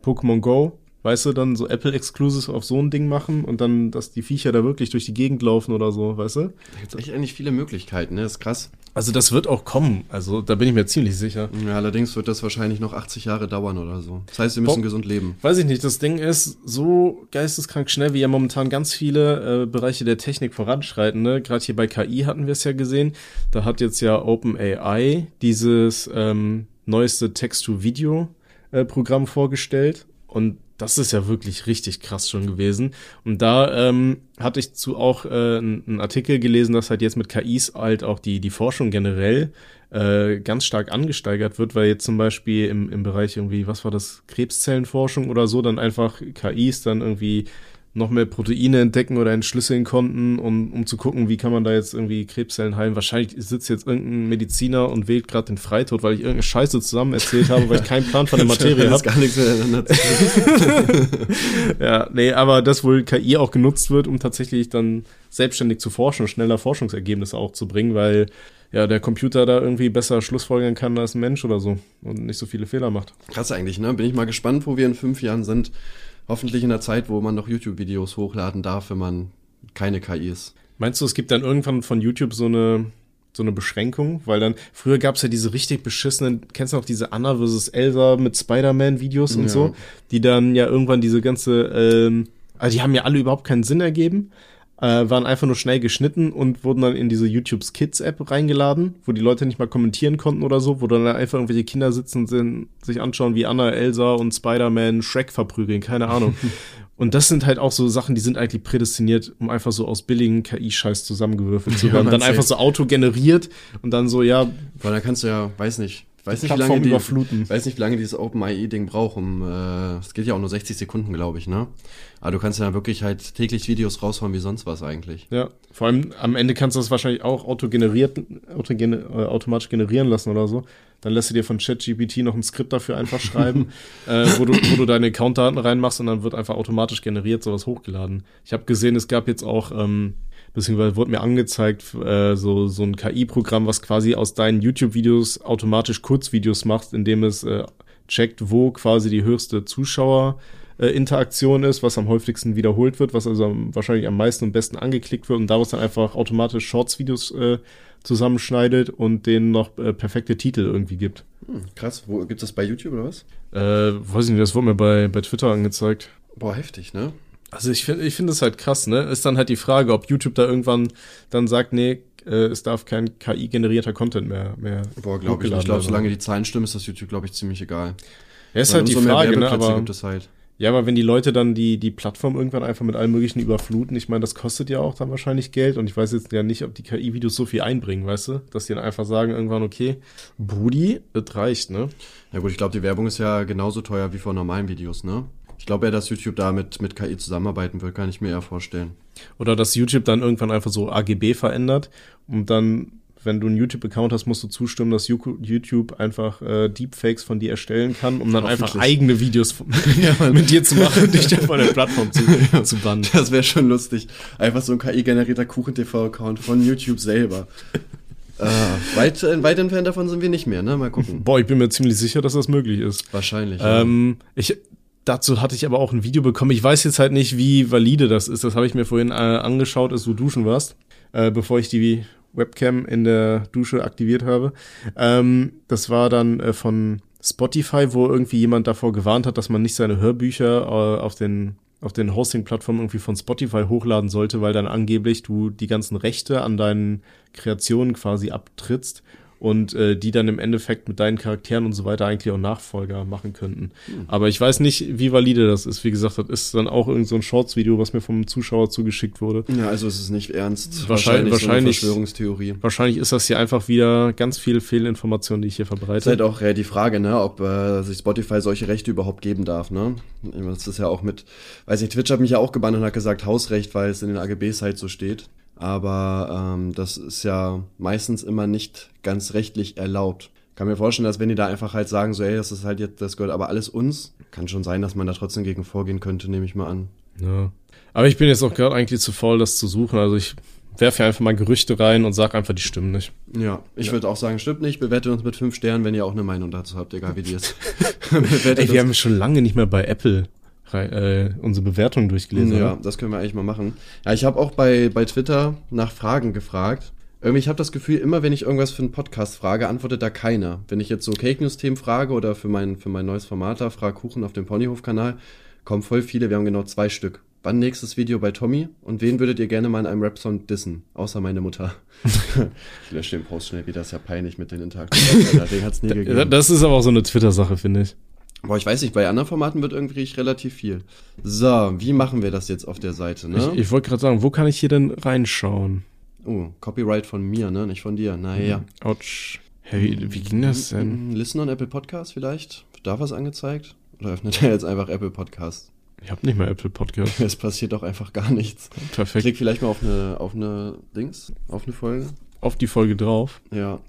Pokémon Go, weißt du, dann so Apple Exclusives auf so ein Ding machen und dann, dass die Viecher da wirklich durch die Gegend laufen oder so, weißt du? Da gibt's echt eigentlich viele Möglichkeiten, ne? Das ist krass. Also das wird auch kommen, also da bin ich mir ziemlich sicher. Ja, allerdings wird das wahrscheinlich noch 80 Jahre dauern oder so. Das heißt, wir müssen Bob- gesund leben. Weiß ich nicht, das Ding ist so geisteskrank schnell, wie ja momentan ganz viele äh, Bereiche der Technik voranschreiten. Ne? Gerade hier bei KI hatten wir es ja gesehen. Da hat jetzt ja OpenAI dieses ähm, neueste Text-to-Video-Programm vorgestellt. Und das ist ja wirklich richtig krass schon gewesen. Und da ähm, hatte ich zu auch äh, einen Artikel gelesen, dass halt jetzt mit KIs halt auch die, die Forschung generell äh, ganz stark angesteigert wird, weil jetzt zum Beispiel im, im Bereich irgendwie, was war das, Krebszellenforschung oder so, dann einfach KIs dann irgendwie noch mehr Proteine entdecken oder entschlüsseln konnten, um, um zu gucken, wie kann man da jetzt irgendwie Krebszellen heilen. Wahrscheinlich sitzt jetzt irgendein Mediziner und wählt gerade den Freitod, weil ich irgendeine Scheiße zusammen erzählt habe, weil ich keinen Plan von der Materie habe. gar nichts miteinander. Ja, nee, aber das wohl KI auch genutzt wird, um tatsächlich dann selbstständig zu forschen, schneller Forschungsergebnisse auch zu bringen, weil ja der Computer da irgendwie besser Schlussfolgern kann als ein Mensch oder so und nicht so viele Fehler macht. Krass eigentlich, ne? Bin ich mal gespannt, wo wir in fünf Jahren sind. Hoffentlich in der Zeit, wo man noch YouTube-Videos hochladen darf, wenn man keine KI ist. Meinst du, es gibt dann irgendwann von YouTube so eine so eine Beschränkung, weil dann früher gab's ja diese richtig beschissenen, kennst du noch diese Anna vs. Elsa mit Spider-Man-Videos und Ja. so, die dann ja irgendwann diese ganze, ähm, also die haben ja alle überhaupt keinen Sinn ergeben, äh, waren einfach nur schnell geschnitten und wurden dann in diese YouTube's Kids App reingeladen, wo die Leute nicht mal kommentieren konnten oder so, wo dann einfach irgendwelche Kinder sitzen und sich anschauen, wie Anna, Elsa und Spider-Man Shrek verprügeln, keine Ahnung. und das sind halt auch so Sachen, die sind eigentlich prädestiniert, um einfach so aus billigen KI-Scheiß zusammengewürfelt zu Ja, werden. dann man einfach so autogeneriert und dann so, ja, Weil dann kannst du ja, weiß nicht, weiß nicht, wie lange die, überfluten. weiß nicht, wie lange dieses OpenAI-Ding braucht, um, äh, es geht ja auch nur 60 Sekunden, glaube ich, ne? Aber du kannst ja wirklich halt täglich Videos raushauen wie sonst was eigentlich. Ja, vor allem am Ende kannst du das wahrscheinlich auch autogeneriert, autogen, äh, automatisch generieren lassen oder so. Dann lässt du dir von ChatGPT noch ein Skript dafür einfach schreiben, äh, wo, du, wo du deine Accountdaten reinmachst und dann wird einfach automatisch generiert sowas hochgeladen. Ich habe gesehen, es gab jetzt auch, ähm, beziehungsweise wurde mir angezeigt, äh, so, so ein KI-Programm, was quasi aus deinen YouTube-Videos automatisch Kurzvideos macht, indem es äh, checkt, wo quasi die höchste Zuschauer äh, ist, was am häufigsten wiederholt wird, was also am, wahrscheinlich am meisten und besten angeklickt wird und daraus dann einfach automatisch Shorts-Videos äh, zusammenschneidet und denen noch äh, perfekte Titel irgendwie gibt. Hm, krass, wo gibt's das bei YouTube oder was? Äh, weiß ich nicht, das wurde mir bei, bei Twitter angezeigt. Boah, heftig, ne? Also ich finde, ich finde es halt krass, ne? Ist dann halt die Frage, ob YouTube da irgendwann dann sagt, nee, äh, es darf kein KI-generierter Content mehr, mehr. Boah, glaube ich. Ich glaube, solange die Zahlen stimmen, ist das YouTube, glaube ich, ziemlich egal. Ja, ist Weil halt die Frage, ne? Aber, halt. Ja, aber wenn die Leute dann die, die Plattform irgendwann einfach mit allem Möglichen überfluten, ich meine, das kostet ja auch dann wahrscheinlich Geld und ich weiß jetzt ja nicht, ob die KI-Videos so viel einbringen, weißt du? Dass die dann einfach sagen irgendwann, okay, Brudi, das reicht, ne? Ja gut, ich glaube, die Werbung ist ja genauso teuer wie vor normalen Videos, ne? Ich glaube ja, dass YouTube da mit, mit KI zusammenarbeiten will, kann ich mir eher vorstellen. Oder dass YouTube dann irgendwann einfach so AGB verändert und dann wenn du einen YouTube-Account hast, musst du zustimmen, dass YouTube einfach äh, Deepfakes von dir erstellen kann, um dann einfach eigene Videos von, ja, mit dir zu machen und dich dann von der Plattform zu, ja, zu bannen. Das wäre schon lustig. Einfach so ein KI-generierter Kuchen-TV-Account von YouTube selber. äh, weit, weit entfernt davon sind wir nicht mehr, ne? Mal gucken. Boah, ich bin mir ziemlich sicher, dass das möglich ist. Wahrscheinlich. Ähm, ja. Ich, dazu hatte ich aber auch ein Video bekommen. Ich weiß jetzt halt nicht, wie valide das ist. Das habe ich mir vorhin äh, angeschaut, als du duschen warst, äh, bevor ich die Webcam in der Dusche aktiviert habe. Ähm, das war dann äh, von Spotify, wo irgendwie jemand davor gewarnt hat, dass man nicht seine Hörbücher äh, auf den auf den Hosting-Plattformen irgendwie von Spotify hochladen sollte, weil dann angeblich du die ganzen Rechte an deinen Kreationen quasi abtrittst und äh, die dann im Endeffekt mit deinen Charakteren und so weiter eigentlich auch Nachfolger machen könnten. Mhm. Aber ich weiß nicht, wie valide das ist. Wie gesagt, das ist dann auch irgend so ein Shorts-Video, was mir vom Zuschauer zugeschickt wurde. Ja, also es ist nicht ernst. Wahrscheinlich, wahrscheinlich, so Verschwörungstheorie. Wahrscheinlich ist das hier einfach wieder ganz viel Fehlinformation, die ich hier verbreite. Das ist halt auch äh, die Frage, ne, ob äh, sich Spotify solche Rechte überhaupt geben darf, ne? Das ist ja auch mit, weiß nicht, Twitch hat mich ja auch gebannt und hat gesagt Hausrecht, weil es in den AGBs halt so steht aber ähm, das ist ja meistens immer nicht ganz rechtlich erlaubt. Kann mir vorstellen, dass wenn die da einfach halt sagen, so, ey, das ist halt jetzt, das gehört aber alles uns, kann schon sein, dass man da trotzdem gegen vorgehen könnte, nehme ich mal an. Ja. Aber ich bin jetzt auch gerade eigentlich zu faul, das zu suchen. Also ich werfe einfach mal Gerüchte rein und sag einfach, die stimmen nicht. Ja, ich ja. würde auch sagen, stimmt nicht. Bewertet uns mit fünf Sternen, wenn ihr auch eine Meinung dazu habt, egal wie die ist. Ey, wir haben schon lange nicht mehr bei Apple äh, unsere Bewertung durchgelesen. Ja, oder? das können wir eigentlich mal machen. Ja, ich habe auch bei, bei Twitter nach Fragen gefragt. Irgendwie, ich habe das Gefühl, immer wenn ich irgendwas für einen Podcast frage, antwortet da keiner. Wenn ich jetzt so Cake News Themen frage oder für mein, für mein neues Format da, Frag Kuchen auf dem Ponyhof-Kanal, kommen voll viele. Wir haben genau zwei Stück. Wann nächstes Video bei Tommy? Und wen würdet ihr gerne mal in einem Rap-Song dissen? Außer meine Mutter. ich lösche den Post schnell wieder, ist ja peinlich mit den Interaktionen. Den hat's nie gegeben. Das ist aber auch so eine Twitter-Sache, finde ich. Boah, ich weiß nicht, bei anderen Formaten wird irgendwie relativ viel. So, wie machen wir das jetzt auf der Seite, ne? Ich, ich wollte gerade sagen, wo kann ich hier denn reinschauen? Oh, Copyright von mir, ne? Nicht von dir. Naja. Autsch. Hey, wie ging das denn? Listen on Apple Podcast vielleicht? Darf was angezeigt? Oder öffnet er jetzt einfach Apple Podcast? Ich habe nicht mehr Apple Podcast. es passiert doch einfach gar nichts. Perfekt. Klick vielleicht mal auf eine, auf eine Dings, auf eine Folge. Auf die Folge drauf. Ja.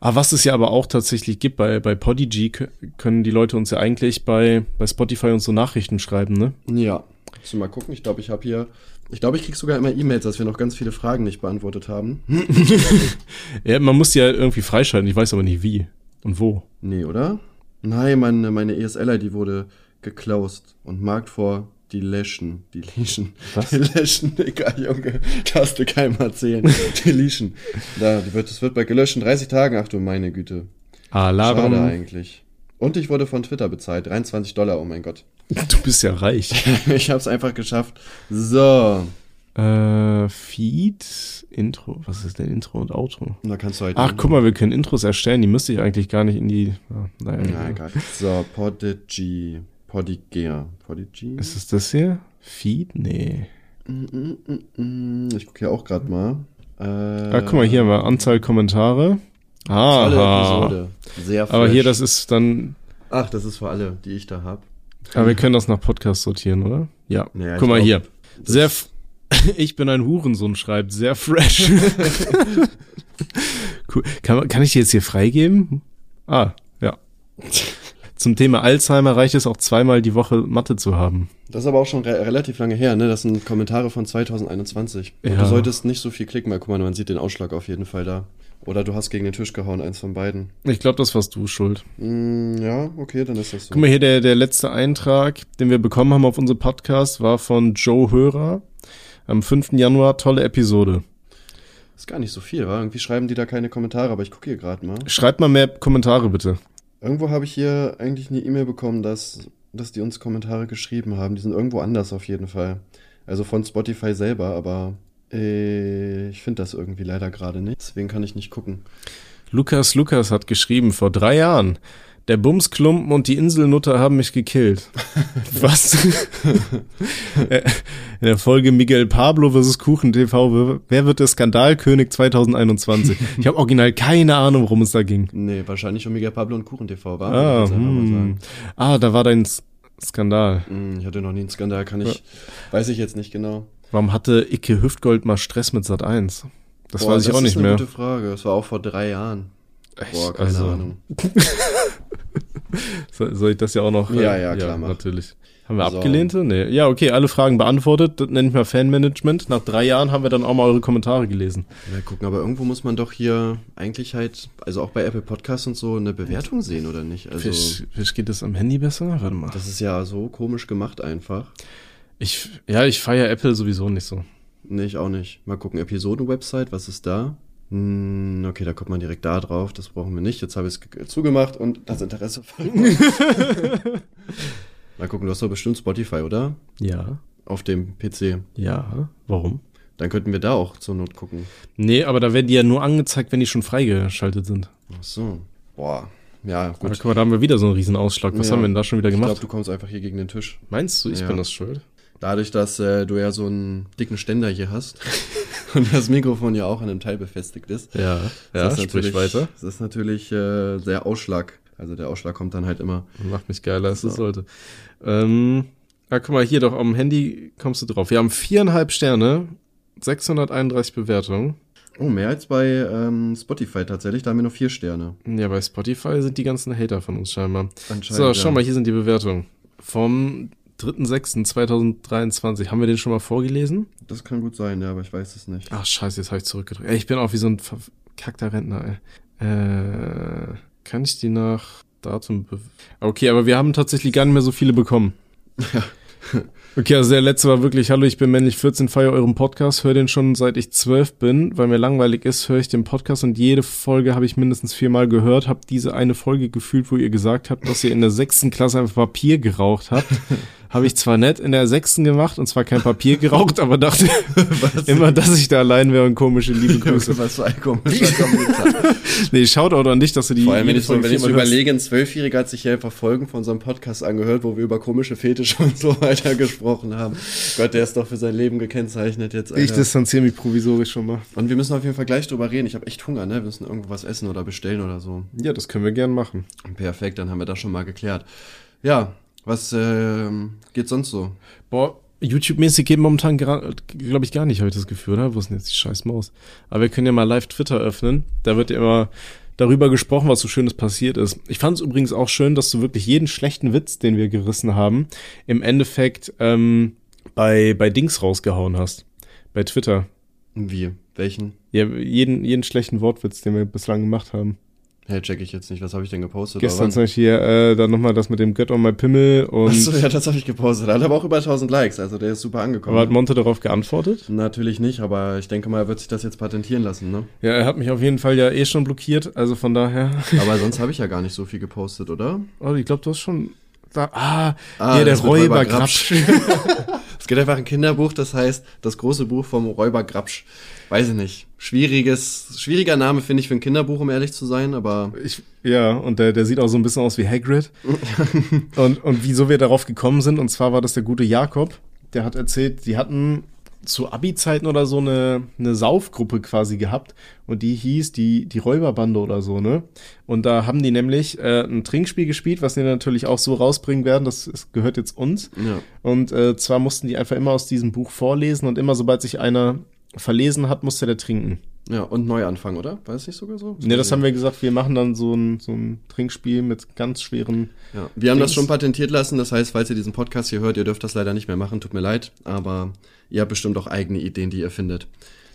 Ah, was es ja aber auch tatsächlich gibt, bei, bei Podigy können die Leute uns ja eigentlich bei, bei Spotify uns so Nachrichten schreiben, ne? Ja. Müssen wir mal gucken. Ich glaube, ich habe hier. Ich glaube, ich krieg sogar immer E-Mails, dass wir noch ganz viele Fragen nicht beantwortet haben. ja, man muss die ja irgendwie freischalten. Ich weiß aber nicht wie und wo. Nee, oder? Nein, meine, meine ESL-ID wurde geclosed und markt vor die Leschen. Die Leschen. Was? Die Leschen, egal, Junge. Darfst du keinem erzählen. Die Leschen. Da, die wird, das wird bei gelöschten 30 Tagen. Ach du meine Güte. Alarm. Schade eigentlich. Und ich wurde von Twitter bezahlt. 23 Dollar, oh mein Gott. Du bist ja reich. ich hab's einfach geschafft. So. Äh, Feed, Intro. Was ist denn Intro und Outro? Da kannst du halt. Ach, guck mal, wir können Intros erstellen. Die müsste ich eigentlich gar nicht in die. Ah, naja, Na, egal. So, Podigy. Podigea. Podigy? Ist es das hier? Feed? Nee. Ich gucke ja auch gerade mal. Äh, ah, guck mal, hier mal Anzahl Kommentare. Ah, Episode. Sehr fresh. Aber hier, das ist dann. Ach, das ist für alle, die ich da habe. Aber wir können das nach Podcast sortieren, oder? Ja. Naja, guck mal hier. Sehr. ich bin ein Hurensohn, schreibt. Sehr fresh. cool. Kann, kann ich die jetzt hier freigeben? Ah, ja. Zum Thema Alzheimer reicht es auch zweimal die Woche Mathe zu haben. Das ist aber auch schon re relativ lange her, ne? Das sind Kommentare von 2021. Ja. du solltest nicht so viel klicken, weil guck mal, man sieht den Ausschlag auf jeden Fall da. Oder du hast gegen den Tisch gehauen, eins von beiden. Ich glaube, das warst du schuld. Mm, ja, okay, dann ist das so. Guck mal hier, der, der letzte Eintrag, den wir bekommen haben auf unserem Podcast, war von Joe Hörer am 5. Januar. Tolle Episode. ist gar nicht so viel, wa? Irgendwie schreiben die da keine Kommentare, aber ich gucke hier gerade mal. Schreibt mal mehr Kommentare, bitte. Irgendwo habe ich hier eigentlich eine E-Mail bekommen, dass dass die uns Kommentare geschrieben haben. Die sind irgendwo anders auf jeden Fall. Also von Spotify selber, aber äh, ich finde das irgendwie leider gerade nicht. Deswegen kann ich nicht gucken. Lukas Lukas hat geschrieben, vor drei Jahren. Der Bumsklumpen und die Inselnutter haben mich gekillt. Was? Äh, In der Folge Miguel Pablo vs. Kuchen TV, wer wird der Skandalkönig 2021? Ich habe original keine Ahnung, worum es da ging. Nee, wahrscheinlich um Miguel Pablo und Kuchen TV war. Ah, hm. ah, da war dein Skandal. Hm, Ich hatte noch nie einen Skandal, kann ich, weiß ich jetzt nicht genau. Warum hatte Icke Hüftgold mal Stress mit Sat 1? Das Boah, weiß ich auch Das nicht ist eine mehr. gute Frage. Das war auch vor drei Jahren. Boah, keine also, Ahnung. Soll, ich das ja auch noch? äh, Ja, ja, klar, mach. natürlich. Haben wir So. abgelehnte? Nee. Ja, okay, alle Fragen beantwortet. Das nenne ich mal Fanmanagement. Nach drei Jahren haben wir dann auch mal eure Kommentare gelesen. Mal gucken, aber irgendwo muss man doch hier eigentlich halt, also auch bei Apple Podcasts und so, eine Bewertung sehen, oder nicht? Also, Fisch, Fisch geht es am Handy besser? Warte mal. das ist ja so komisch gemacht einfach. Ich, ja, ich feiere Apple sowieso nicht so. Nee, ich auch nicht. Mal gucken, Episoden-Website, was ist da? Hm, okay, da kommt man direkt da drauf, das brauchen wir nicht. Jetzt habe ich es zugemacht und das Interesse verloren. Mal gucken, du hast doch bestimmt Spotify, oder? Ja. Auf dem PC. Ja. Warum? Dann könnten wir da auch zur Not gucken. Nee, aber da werden die ja nur angezeigt, wenn die schon freigeschaltet sind. Ach so. Boah. Ja, Aber gut. guck mal, da haben wir wieder so einen riesen Ausschlag. Was Ja. haben wir denn da schon wieder Ich gemacht? glaube, du kommst einfach hier gegen den Tisch. Meinst du, ich Ja. bin das schuld? Dadurch, dass äh, du ja so einen dicken Ständer hier hast und das Mikrofon ja auch an einem Teil befestigt ist. Ja. das ist sprich natürlich, weiter. Das ist natürlich äh, sehr Ausschlag. Also der Ausschlag kommt dann halt immer. Macht mich geiler, als es So. sollte. Ähm, ah, guck mal, hier doch am Handy kommst du drauf. Wir haben viereinhalb Sterne, 631 Bewertungen. Oh, mehr als bei ähm, Spotify tatsächlich. Da haben wir nur vier Sterne. Ja, bei Spotify sind die ganzen Hater von uns scheinbar. Anscheinend, So, schau ja. mal, hier sind die Bewertungen. Vom 3.6.2023. Haben wir den schon mal vorgelesen? Das kann gut sein, ja, aber ich weiß es nicht. Ach, scheiße, jetzt habe ich zurückgedrückt. Ey, ich bin auch wie so ein verkackter Rentner, ey. Äh, kann ich die nach Datum... Okay, aber wir haben tatsächlich gar nicht mehr so viele bekommen. Okay, also der letzte war wirklich, hallo, ich bin männlich 14, feiere euren Podcast, höre den schon seit ich 12 bin, weil mir langweilig ist, höre ich den Podcast und jede Folge habe ich mindestens viermal gehört, habe diese eine Folge gefühlt, wo ihr gesagt habt, dass ihr in der sechsten Klasse einfach Papier geraucht habt. habe ich zwar nett in der sechsten gemacht und zwar kein Papier geraucht, aber dachte immer, dass ich da allein wäre und komische liebe Grüße. Was für ein komischer Kommentar. Nee, Shoutout an dich, dass du die Vor allem, wenn ich wenn ich überlege, ein Zwölfjähriger hat sich hier einfach Folgen von unserem Podcast angehört, wo wir über komische Fetische und so weiter gesprochen haben. Gott, der ist doch für sein Leben gekennzeichnet jetzt. Ich Alter. distanziere mich provisorisch schon mal. Und wir müssen auf jeden Fall gleich drüber reden. Ich habe echt Hunger, ne? Wir müssen irgendwo was essen oder bestellen oder so. Ja, das können wir gern machen. Perfekt, dann haben wir das schon mal geklärt. Ja, was ähm, geht sonst so? Boah, YouTube-mäßig geht momentan, glaube ich, gar nicht, habe ich das Gefühl, oder? Wo ist denn jetzt die scheiß Maus? Aber wir können ja mal live Twitter öffnen. Da wird ja immer darüber gesprochen, was so Schönes passiert ist. Ich fand es übrigens auch schön, dass du wirklich jeden schlechten Witz, den wir gerissen haben, im Endeffekt ähm, bei, bei Dings rausgehauen hast. Bei Twitter. Wie? Welchen? Ja, jeden, jeden schlechten Wortwitz, den wir bislang gemacht haben. Hey, check ich jetzt nicht. Was habe ich denn gepostet? Gestern zum Beispiel hier, äh, dann nochmal das mit dem Gött on my Pimmel und Achso, ja, das habe ich gepostet. Hat aber auch über 1000 Likes, also der ist super angekommen. aber hat Monte darauf geantwortet? Natürlich nicht, aber ich denke mal, er wird sich das jetzt patentieren lassen, ne? Ja, er hat mich auf jeden Fall ja eh schon blockiert, also von daher. Aber sonst habe ich ja gar nicht so viel gepostet, oder? Oh, ich glaube, du hast schon. Da, ah, Ah, hier der mit Räuber. Es gibt einfach ein Kinderbuch, das heißt das große Buch vom Räuber Grabsch. Weiß ich nicht. Schwieriges, schwieriger Name finde ich für ein Kinderbuch, um ehrlich zu sein, aber Ich, ja, und der, der sieht auch so ein bisschen aus wie Hagrid. und, und wieso wir darauf gekommen sind, und zwar war das der gute Jakob, der hat erzählt, die hatten zu Abi-Zeiten oder so eine, eine Saufgruppe quasi gehabt und die hieß die, die Räuberbande oder so, ne? Und da haben die nämlich äh, ein Trinkspiel gespielt, was die natürlich auch so rausbringen werden, das, das gehört jetzt uns. ja. Und äh, zwar mussten die einfach immer aus diesem Buch vorlesen und immer sobald sich einer verlesen hat, musste der trinken. Ja, und neu anfangen, oder? War es nicht sogar so? Ne, das haben wir gesagt, wir machen dann so ein, so ein Trinkspiel mit ganz schweren. Ja. Wir haben das schon patentiert lassen, das heißt, falls ihr diesen Podcast hier hört, ihr dürft das leider nicht mehr machen, tut mir leid, aber ihr habt bestimmt auch eigene Ideen, die ihr findet.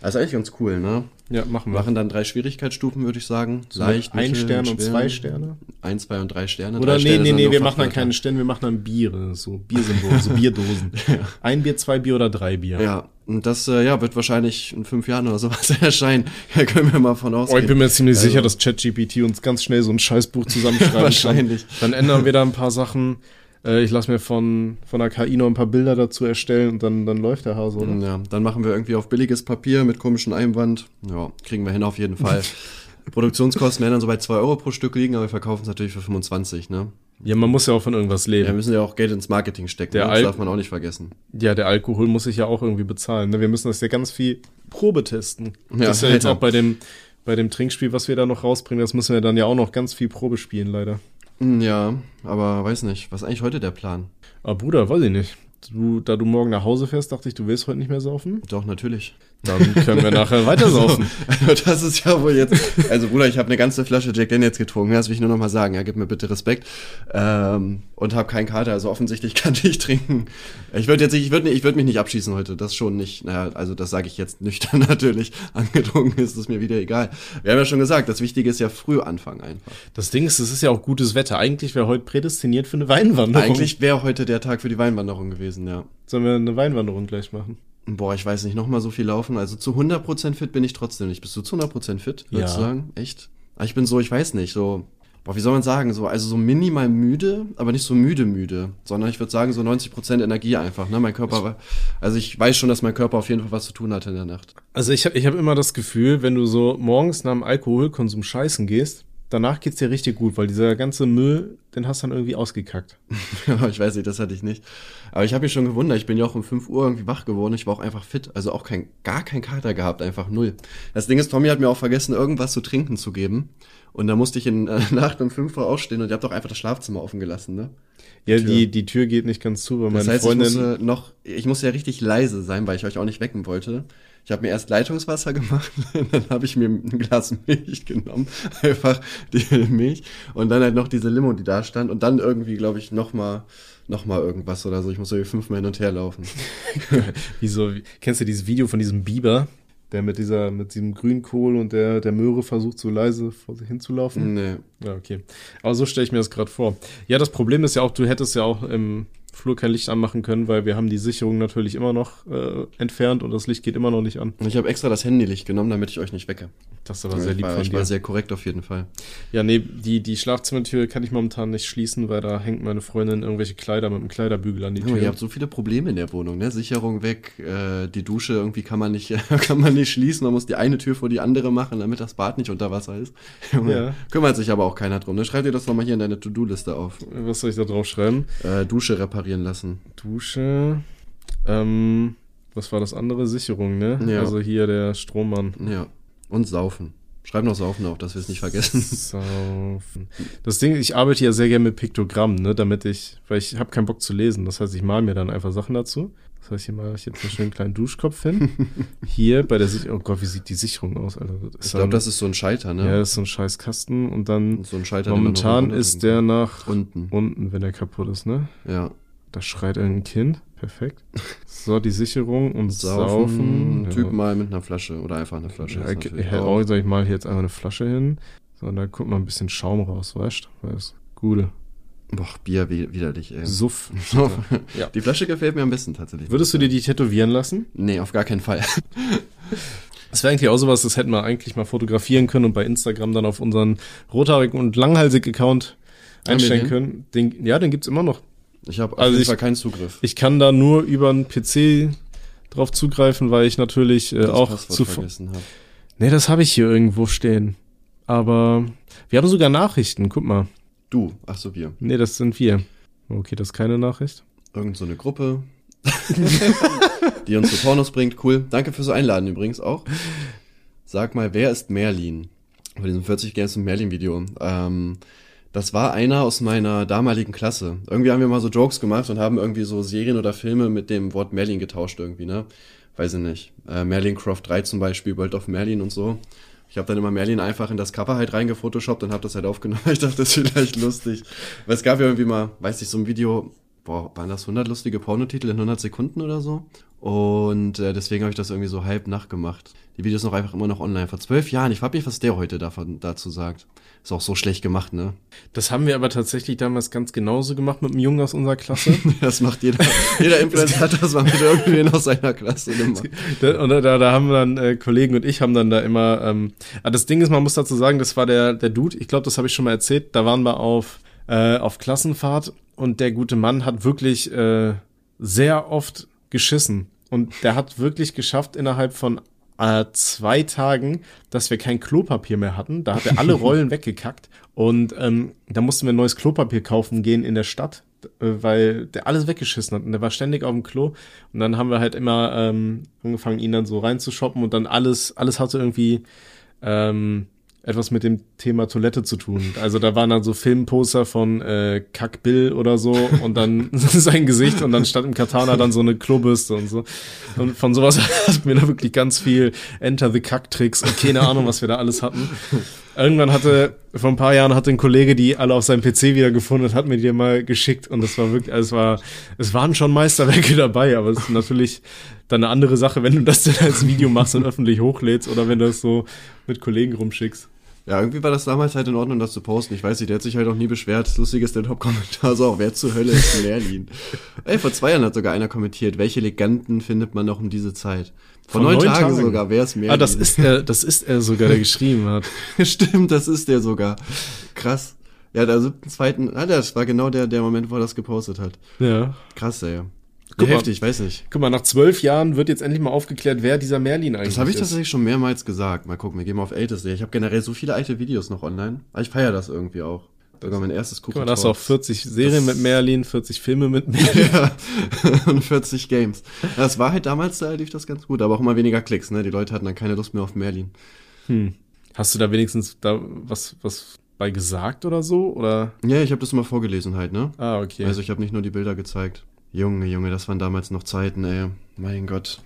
Also eigentlich ganz cool, ne? Ja, machen Wir machen dann drei Schwierigkeitsstufen, würde ich sagen. Leicht, ein mittel, Stern und zwei Sterne. Ein, zwei und drei Sterne. Oder drei nee, Sterne nee, nee, wir machen dann keine Sterne, wir machen dann Biere, so Biersymbole, so Bierdosen. Ein Bier, zwei Bier oder drei Bier. Ja, und das äh, ja, wird wahrscheinlich in fünf Jahren oder sowas erscheinen. Da können wir mal von Oh, ausgehen. ich bin mir ziemlich Also- sicher, dass ChatGPT uns ganz schnell so ein Scheißbuch zusammenschreiben Wahrscheinlich. kann. Dann ändern wir da ein paar Sachen. Äh, ich lasse mir von, von der KI noch ein paar Bilder dazu erstellen und dann, dann läuft der Hase, oder? Ja, dann machen wir irgendwie auf billiges Papier mit komischem Einwand. Ja, kriegen wir hin auf jeden Fall. Produktionskosten werden dann so bei 2 Euro pro Stück liegen, aber wir verkaufen es natürlich für 25, ne? Ja, man muss ja auch von irgendwas Ja, wir leben. müssen ja auch Geld ins Marketing stecken, Der ne? das darf man auch nicht vergessen. Ja, der Alkohol muss sich ja auch irgendwie bezahlen. Ne? Wir müssen das ja ganz viel Probe testen. Ja, das ist ja jetzt Alter. auch bei dem, bei dem Trinkspiel, was wir da noch rausbringen, das müssen wir dann ja auch noch ganz viel Probe spielen, leider. Hm, Ja, aber weiß nicht, was ist eigentlich heute der Plan? Aber Bruder, weiß ich nicht. Du, da du morgen nach Hause fährst, dachte ich, du willst heute nicht mehr saufen. Doch, natürlich. Dann können wir nachher weiter saufen. Also, das ist ja wohl jetzt. Also, Bruder, ich habe eine ganze Flasche Jack Daniels getrunken. Das will ich nur noch mal sagen. Ja, gib mir bitte Respekt. Ähm, und habe keinen Kater. Also offensichtlich kann ich trinken. Ich würde jetzt nicht, ich würde ich würd mich nicht abschießen heute. Das schon nicht. Naja, also das sage ich jetzt nüchtern natürlich. Angetrunken ist es mir wieder egal. Wir haben ja schon gesagt, das Wichtige ist ja früh anfangen einfach. Das Ding ist, es ist ja auch gutes Wetter. Eigentlich wäre heute prädestiniert für eine Weinwanderung. Eigentlich wäre heute der Tag für die Weinwanderung gewesen, ja. sollen wir eine Weinwanderung gleich machen. Boah, ich weiß nicht, noch mal so viel laufen. Also zu 100% fit bin ich trotzdem nicht. Bist du zu 100% fit, würdest Ja. du sagen? Echt? Aber ich bin so, ich weiß nicht, so, boah, wie soll man sagen, so, also so minimal müde, aber nicht so müde müde, sondern ich würde sagen so 90% Energie einfach, ne? Mein Körper, war- also ich weiß schon, dass mein Körper auf jeden Fall was zu tun hatte in der Nacht. Also ich habe ich hab immer das Gefühl, wenn du so morgens nach dem Alkoholkonsum scheißen gehst, danach geht's dir richtig gut, weil dieser ganze Müll, den hast du dann irgendwie ausgekackt. Ja, ich weiß nicht, das hatte ich nicht. Aber ich habe mich schon gewundert, ich bin ja auch um 5 Uhr irgendwie wach geworden, ich war auch einfach fit, also auch kein, gar kein Kater gehabt, einfach null. Das Ding ist, Tommy hat mir auch vergessen, irgendwas zu trinken zu geben. Und da musste ich in äh, Nacht um 5 Uhr aufstehen und ihr habt doch einfach das Schlafzimmer offen gelassen, ne? Ja, Tür. die, die Tür geht nicht ganz zu, weil Das meine heißt, ich Freundin. musste noch, ich musste ja richtig leise sein, weil ich euch auch nicht wecken wollte. Ich habe mir erst Leitungswasser gemacht, dann habe ich mir ein Glas Milch genommen, einfach die Milch und dann halt noch diese Limo, die da stand und dann irgendwie, glaube ich, noch mal, noch mal irgendwas oder so. Ich muss irgendwie fünfmal hin und her laufen. Wieso, kennst du dieses Video von diesem Biber, der mit dieser, mit diesem Grünkohl und der, der Möhre versucht, so leise vor sich hinzulaufen? Nee. Ja, okay. Aber so stelle ich mir das gerade vor. Ja, das Problem ist ja auch, du hättest ja auch im Flur kein Licht anmachen können, weil wir haben die Sicherung natürlich immer noch äh, entfernt und das Licht geht immer noch nicht an. Und ich habe extra das Handylicht genommen, damit ich euch nicht wecke. Das ist aber sehr ich lieb war, von ich dir. war sehr korrekt auf jeden Fall. Ja, nee, die, die Schlafzimmertür kann ich momentan nicht schließen, weil da hängt meine Freundin irgendwelche Kleider mit einem Kleiderbügel an die Tür. ihr habt so viele Probleme in der Wohnung, ne? Sicherung weg, äh, die Dusche irgendwie kann man nicht, kann man nicht schließen, man muss die eine Tür vor die andere machen, damit das Bad nicht unter Wasser ist. Ja. Kümmert sich aber auch keiner drum, ne? Schreib dir das nochmal hier in deine To-Do-Liste auf. Was soll ich da drauf schreiben? Äh, Dusche reparieren lassen. Dusche. Ähm, was war das andere? Sicherung, ne? Ja. Also hier der Strommann. Ja. Und saufen. Schreib noch saufen auf, dass wir es nicht vergessen. Saufen. Das Ding, ich arbeite ja sehr gerne mit Piktogrammen, ne, damit ich, weil ich habe keinen Bock zu lesen. Das heißt, ich mal mir dann einfach Sachen dazu. Das heißt, hier mache ich jetzt einen schönen kleinen Duschkopf hin. Hier bei der Sicherung, oh Gott, wie sieht die Sicherung aus, Alter? Ich glaube, das ist so ein Scheiter, ne? ja, das ist so ein scheiß Kasten und dann so ein man momentan ist der nach unten. unten, wenn der kaputt ist, ne? Ja. Da schreit ein Kind. Perfekt. So, die Sicherung und Saufen. Saufen. Typ mal mit einer Flasche oder einfach eine Flasche. Ja, ist ja, auch- auch, sag ich mal, hier jetzt einfach eine Flasche hin. So, und da kommt mal ein bisschen Schaum raus, weißt du? Weil es Gute. Boah, Bier wi- widerlich, ey. Suff. Ja. Die Flasche gefällt mir am besten tatsächlich. Würdest du dir die tätowieren lassen? Nee, auf gar keinen Fall. Das wäre eigentlich auch sowas, das hätten wir eigentlich mal fotografieren können und bei Instagram dann auf unseren rothaarig und langhalsig Account einstellen können. Den, ja, den gibt's immer noch. Ich habe auf Also jeden ich- Fall keinen Zugriff. Ich kann da nur über einen PC drauf zugreifen, weil ich natürlich äh, auch Passwort zu vergessen habe. Nee, das habe ich hier irgendwo stehen. Aber wir haben sogar Nachrichten, guck mal. Du, ach so, wir. Nee, das sind wir. Okay, das ist keine Nachricht. Irgend so eine Gruppe, die uns zu Pornos bringt. Cool. Danke fürs Einladen übrigens auch. Sag mal, wer ist Merlin? Bei diesem 40 Games und Merlin Video. Ähm, das war einer aus meiner damaligen Klasse. Irgendwie haben wir mal so Jokes gemacht und haben irgendwie so Serien oder Filme mit dem Wort Merlin getauscht irgendwie, ne? Weiß ich nicht. Äh, Merlin Croft 3 zum Beispiel, World of Merlin und so. Ich habe dann immer Merlin einfach in das Cover halt reingefotoshoppt und habe das halt aufgenommen. Ich dachte, das ist vielleicht lustig. Weil es gab ja irgendwie mal, weiß ich, so ein Video, boah, waren das 100 lustige Pornotitel in 100 Sekunden oder so? Und äh, deswegen habe ich das irgendwie so halb nachgemacht. Die Videos noch einfach immer noch online. Vor zwölf Jahren. Ich frag mich, was der heute davon, dazu sagt. Ist auch so schlecht gemacht, ne? Das haben wir aber tatsächlich damals ganz genauso gemacht mit einem Jungen aus unserer Klasse. Das macht jeder. jeder Influencer hat das mal mit irgendwen aus seiner Klasse gemacht. Da- und da, da haben dann äh, Kollegen und ich haben dann da immer. Ähm, ah, das Ding ist, man muss dazu sagen, das war der der Dude. Ich glaube, das habe ich schon mal erzählt. Da waren wir auf äh, auf Klassenfahrt und der gute Mann hat wirklich äh, sehr oft geschissen. Und der hat wirklich geschafft, innerhalb von äh, zwei Tagen, dass wir kein Klopapier mehr hatten. Da hat er alle Rollen weggekackt. Und ähm, da mussten wir neues Klopapier kaufen gehen in der Stadt, äh, weil der alles weggeschissen hat. Und der war ständig auf dem Klo. Und dann haben wir halt immer ähm, angefangen, ihn dann so reinzushoppen und dann alles, alles hatte irgendwie ähm, etwas mit dem Thema Toilette zu tun. Also da waren dann so Filmposter von äh, Kack Bill oder so und dann sein Gesicht und dann stand im Katana dann so eine Klobürste und so. Und von sowas hatten wir da wirklich ganz viel Enter the Kack Tricks und keine Ahnung, was wir da alles hatten. Irgendwann hatte, vor ein paar Jahren hatte ein Kollege die alle auf seinem PC wieder gefunden und hat mir die mal geschickt und das war wirklich, also es war, es waren schon Meisterwerke dabei, aber es ist natürlich dann eine andere Sache, wenn du das dann als Video machst und öffentlich hochlädst oder wenn du das so mit Kollegen rumschickst. Ja, irgendwie war das damals halt in Ordnung, das zu posten. Ich weiß nicht, der hat sich halt auch nie beschwert. Lustig ist der Top-Kommentar so auch, wer zur Hölle ist Merlin? Ey, vor zwei Jahren hat sogar einer kommentiert, welche Legenden findet man noch um diese Zeit? Vor, neun, Tagen, Tagen. sogar, wer ist Merlin? Ah, das ist er, das ist er sogar, der geschrieben hat. Stimmt, das ist der sogar. Krass. Ja, der siebten, zweiten, ah, das war genau der, der Moment, wo er das gepostet hat. Ja. Krass, ey. Guck mal. Heftig, weiß nicht. Guck mal, nach zwölf Jahren wird jetzt endlich mal aufgeklärt, wer dieser Merlin eigentlich Das habe ich ist. tatsächlich schon mehrmals gesagt. Mal gucken, wir gehen mal auf älteste. Ich habe generell so viele alte Videos noch online. Aber ich feiere das irgendwie auch. Sogar mein erstes Guck mal, da hast du auch 40 Serien Das- mit Merlin, 40 Filme mit Merlin. Ja, und 40 Games. Das war halt damals, da lief das ganz gut, aber auch immer weniger Klicks, ne? Die Leute hatten dann keine Lust mehr auf Merlin. Hm. Hast du da wenigstens da was, was bei gesagt oder so? Oder? Ja, ich habe das immer vorgelesen halt, ne? Ah, okay. Also ich habe nicht nur die Bilder gezeigt. Junge, Junge, das waren damals noch Zeiten, ey. Mein Gott.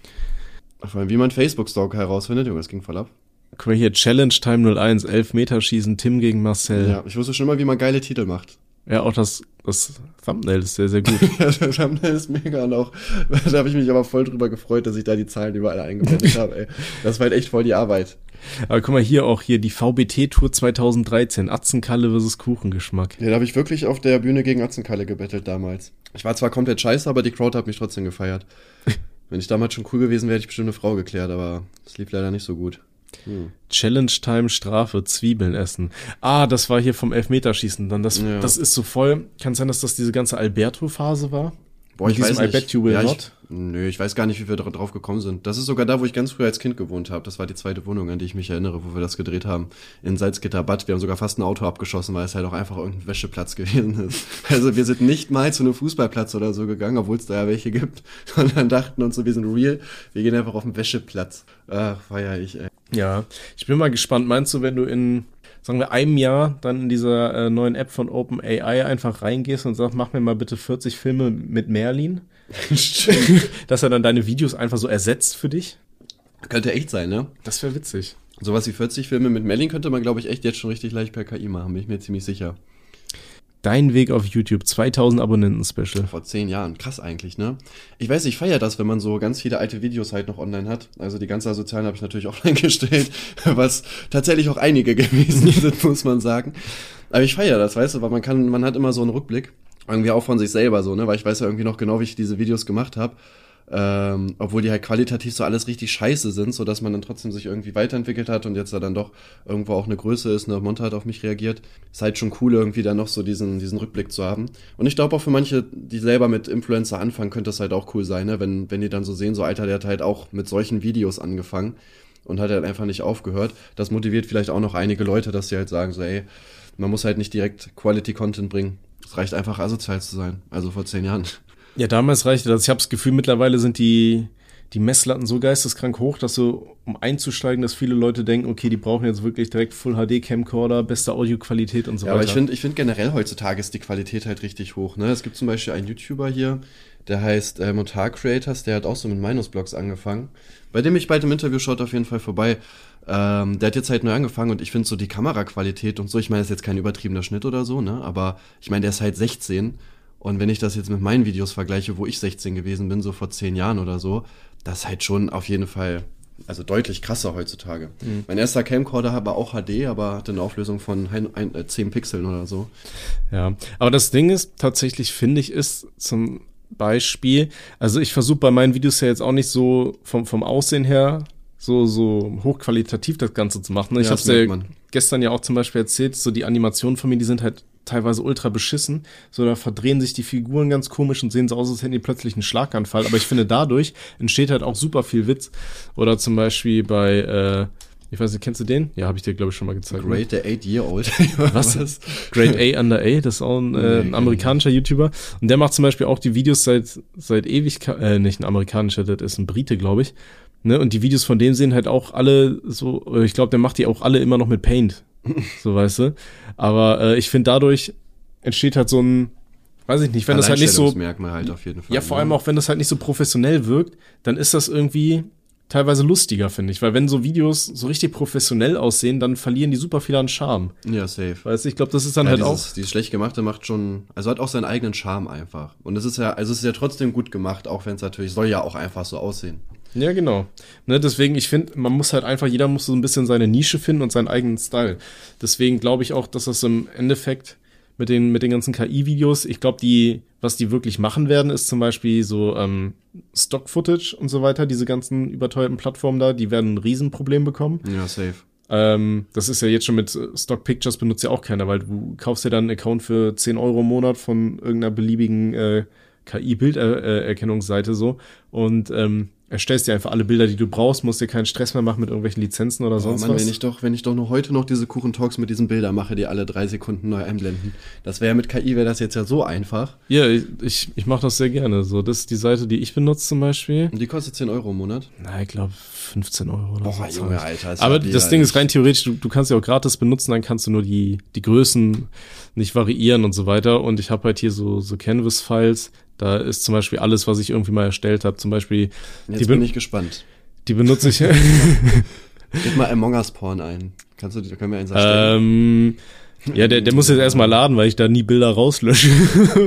Vor allem, wie man Facebook-Stalker herausfindet, Junge, das ging voll ab. Guck mal hier, Challenge Time 01, Elfmeterschießen, Tim gegen Marcel. Ja, ich wusste schon mal, wie man geile Titel macht. Ja, auch das, das Thumbnail ist sehr, sehr gut. Ja, der Thumbnail ist mega und auch, da habe ich mich aber voll drüber gefreut, dass ich da die Zahlen überall eingeblendet habe, ey. Das war halt echt voll die Arbeit. Aber guck mal hier auch hier die VBT-Tour 2013, Atzenkalle versus Kuchengeschmack. Ja, da habe ich wirklich auf der Bühne gegen Atzenkalle gebettelt damals. Ich war zwar komplett scheiße, aber die Crowd hat mich trotzdem gefeiert. Wenn ich damals schon cool gewesen wäre, hätte ich bestimmt eine Frau geklärt, aber es lief leider nicht so gut. Hm. Challenge Time Strafe, Zwiebeln essen. Ah, das war hier vom Elfmeterschießen. Dann das, Ja. das ist so voll. Kann sein, dass das diese ganze Alberto-Phase war? Boah, ich weiß diesem I nicht. bet you will ja, not? Ich, nö, ich weiß gar nicht, wie wir dra- drauf gekommen sind. Das ist sogar da, wo ich ganz früh als Kind gewohnt habe. Das war die zweite Wohnung, an die ich mich erinnere, wo wir das gedreht haben. In Salzgitterbad. Wir haben sogar fast ein Auto abgeschossen, weil es halt auch einfach irgendein Wäscheplatz gewesen ist. Also wir sind nicht mal zu einem Fußballplatz oder so gegangen, obwohl es da ja welche gibt, sondern dachten uns so, wir sind real, wir gehen einfach auf den Wäscheplatz. Ach, feier ich, ey. Ja. Ich bin mal gespannt. Meinst du, wenn du in, sagen wir, einem Jahr dann in dieser äh, neuen App von OpenAI einfach reingehst und sagst, mach mir mal bitte 40 Filme mit Merlin? dass er dann deine Videos einfach so ersetzt für dich? Könnte echt sein, ne? Das wäre witzig. Sowas wie 40 Filme mit Melling könnte man, glaube ich, echt jetzt schon richtig leicht per KI machen, bin ich mir ziemlich sicher. Dein Weg auf YouTube, 2000 Abonnenten-Special. Vor zehn Jahren. Krass eigentlich, ne? Ich weiß, ich feiere das, wenn man so ganz viele alte Videos halt noch online hat. Also die ganze Sozialen habe ich natürlich auch reingestellt, was tatsächlich auch einige gewesen sind, muss man sagen. Aber ich feiere das, weißt du, weil man kann, man hat immer so einen Rückblick. Irgendwie auch von sich selber so, ne? Weil ich weiß ja irgendwie noch genau, wie ich diese Videos gemacht habe. Ähm, obwohl die halt qualitativ so alles richtig scheiße sind, so dass man dann trotzdem sich irgendwie weiterentwickelt hat und jetzt da dann doch irgendwo auch eine Größe ist, ne, Monte hat auf mich reagiert. Ist halt schon cool, irgendwie dann noch so diesen, diesen Rückblick zu haben. Und ich glaube auch für manche, die selber mit Influencer anfangen, könnte das halt auch cool sein, ne, wenn, wenn die dann so sehen, so Alter, der hat halt auch mit solchen Videos angefangen und hat halt einfach nicht aufgehört. Das motiviert vielleicht auch noch einige Leute, dass sie halt sagen, so, ey, man muss halt nicht direkt Quality Content bringen. Es reicht einfach asozial zu sein. Also vor zehn Jahren. Ja, damals reichte das. Ich habe das Gefühl, mittlerweile sind die, die Messlatten so geisteskrank hoch, dass so, um einzusteigen, dass viele Leute denken, okay, die brauchen jetzt wirklich direkt Full HD Camcorder, beste Audioqualität und so Ja, weiter. aber ich finde ich find generell heutzutage ist die Qualität halt richtig hoch. Ne? Es gibt zum Beispiel einen YouTuber hier, der heißt äh, Montar Creators, der hat auch so mit Minus-Blogs angefangen. Bei dem ich bald im Interview schaut auf jeden Fall vorbei. Ähm, der hat jetzt halt neu angefangen und ich finde so die Kameraqualität und so, ich meine, das ist jetzt kein übertriebener Schnitt oder so, ne? Aber ich meine, der ist halt 16 und wenn ich das jetzt mit meinen Videos vergleiche, wo ich 16 gewesen bin, so vor 10 Jahren oder so, das ist halt schon auf jeden Fall, also deutlich krasser heutzutage. Mein erster Camcorder war auch HD, aber hatte eine Auflösung von ein, ein, äh, 10 Pixeln oder so. Ja, aber das Ding ist, tatsächlich finde ich, ist zum Beispiel, also ich versuche bei meinen Videos ja jetzt auch nicht so vom, vom Aussehen her so, so hochqualitativ das Ganze zu machen. Ich Ja, habe ja gestern ja auch zum Beispiel erzählt, so die Animationen von mir, die sind halt teilweise ultra beschissen. So, da verdrehen sich die Figuren ganz komisch und sehen so aus, als hätten die plötzlich einen Schlaganfall. Aber ich finde, dadurch entsteht halt auch super viel Witz. Oder zum Beispiel bei, äh, ich weiß nicht, kennst du den? Ja, habe ich dir, glaube ich, schon mal gezeigt. Great, der 8-Year-Old. Was? Was? Great A Under A, das ist auch ein, äh, ein amerikanischer YouTuber. Und der macht zum Beispiel auch die Videos seit, seit Ewigkeit, äh, nicht ein amerikanischer, das ist ein Brite, glaube ich. Ne? Und die Videos von dem sehen halt auch alle so, ich glaube, der macht die auch alle immer noch mit Paint. so weißt du. Aber äh, ich finde, dadurch entsteht halt so ein, weiß ich nicht, wenn das halt nicht so. Halt auf jeden Fall, ja, vor allem auch, wenn das halt nicht so professionell wirkt, dann ist das irgendwie teilweise lustiger, finde ich. Weil wenn so Videos so richtig professionell aussehen, dann verlieren die super viel an Charme. Ja, safe. Weißt du, ich glaube, das ist dann ja, halt dieses, auch. Dieses schlecht gemachte macht schon, also hat auch seinen eigenen Charme einfach. Und es ist ja, also es ist ja trotzdem gut gemacht, auch wenn es natürlich, soll ja auch einfach so aussehen. Ja, genau. Ne, deswegen, ich finde, man muss halt einfach, jeder muss so ein bisschen seine Nische finden und seinen eigenen Style. Deswegen glaube ich auch, dass das im Endeffekt mit den, mit den ganzen KI-Videos, ich glaube, die, was die wirklich machen werden, ist zum Beispiel so ähm, Stock-Footage und so weiter, diese ganzen überteuerten Plattformen da, die werden ein Riesenproblem bekommen. Ja, safe. Ähm, das ist ja jetzt schon mit Stock Pictures benutzt ja auch keiner, weil du kaufst ja dann einen Account für 10 Euro im Monat von irgendeiner beliebigen äh, KI-Bilderkennungsseite so und ähm, erstellst dir einfach alle Bilder, die du brauchst, musst dir keinen Stress mehr machen mit irgendwelchen Lizenzen oder oh, sonst Mann, was. Wenn ich doch, wenn ich doch nur heute noch diese Kuchen-Talks mit diesen Bildern mache, die alle drei Sekunden neu einblenden. Das wäre mit KI wäre das jetzt ja so einfach. Ja, ich, ich mache das sehr gerne. So, das ist die Seite, die ich benutze zum Beispiel. Und die kostet 10 Euro im Monat? Na, ich glaube 15 Euro oder Boah, so. Junge, Alter. Aber das Ding ist rein theoretisch, du, du kannst ja auch gratis benutzen, dann kannst du nur die, die Größen nicht variieren und so weiter. Und ich habe halt hier so, so Canvas-Files, da ist zum Beispiel alles, was ich irgendwie mal erstellt habe. Zum Beispiel. Jetzt bin ich gespannt. Die benutze ich. Gib mal Among Us Porn ein. Kannst du, da können wir eins erstellen. Ähm, ja, der, der muss jetzt erstmal laden, weil ich da nie Bilder rauslösche.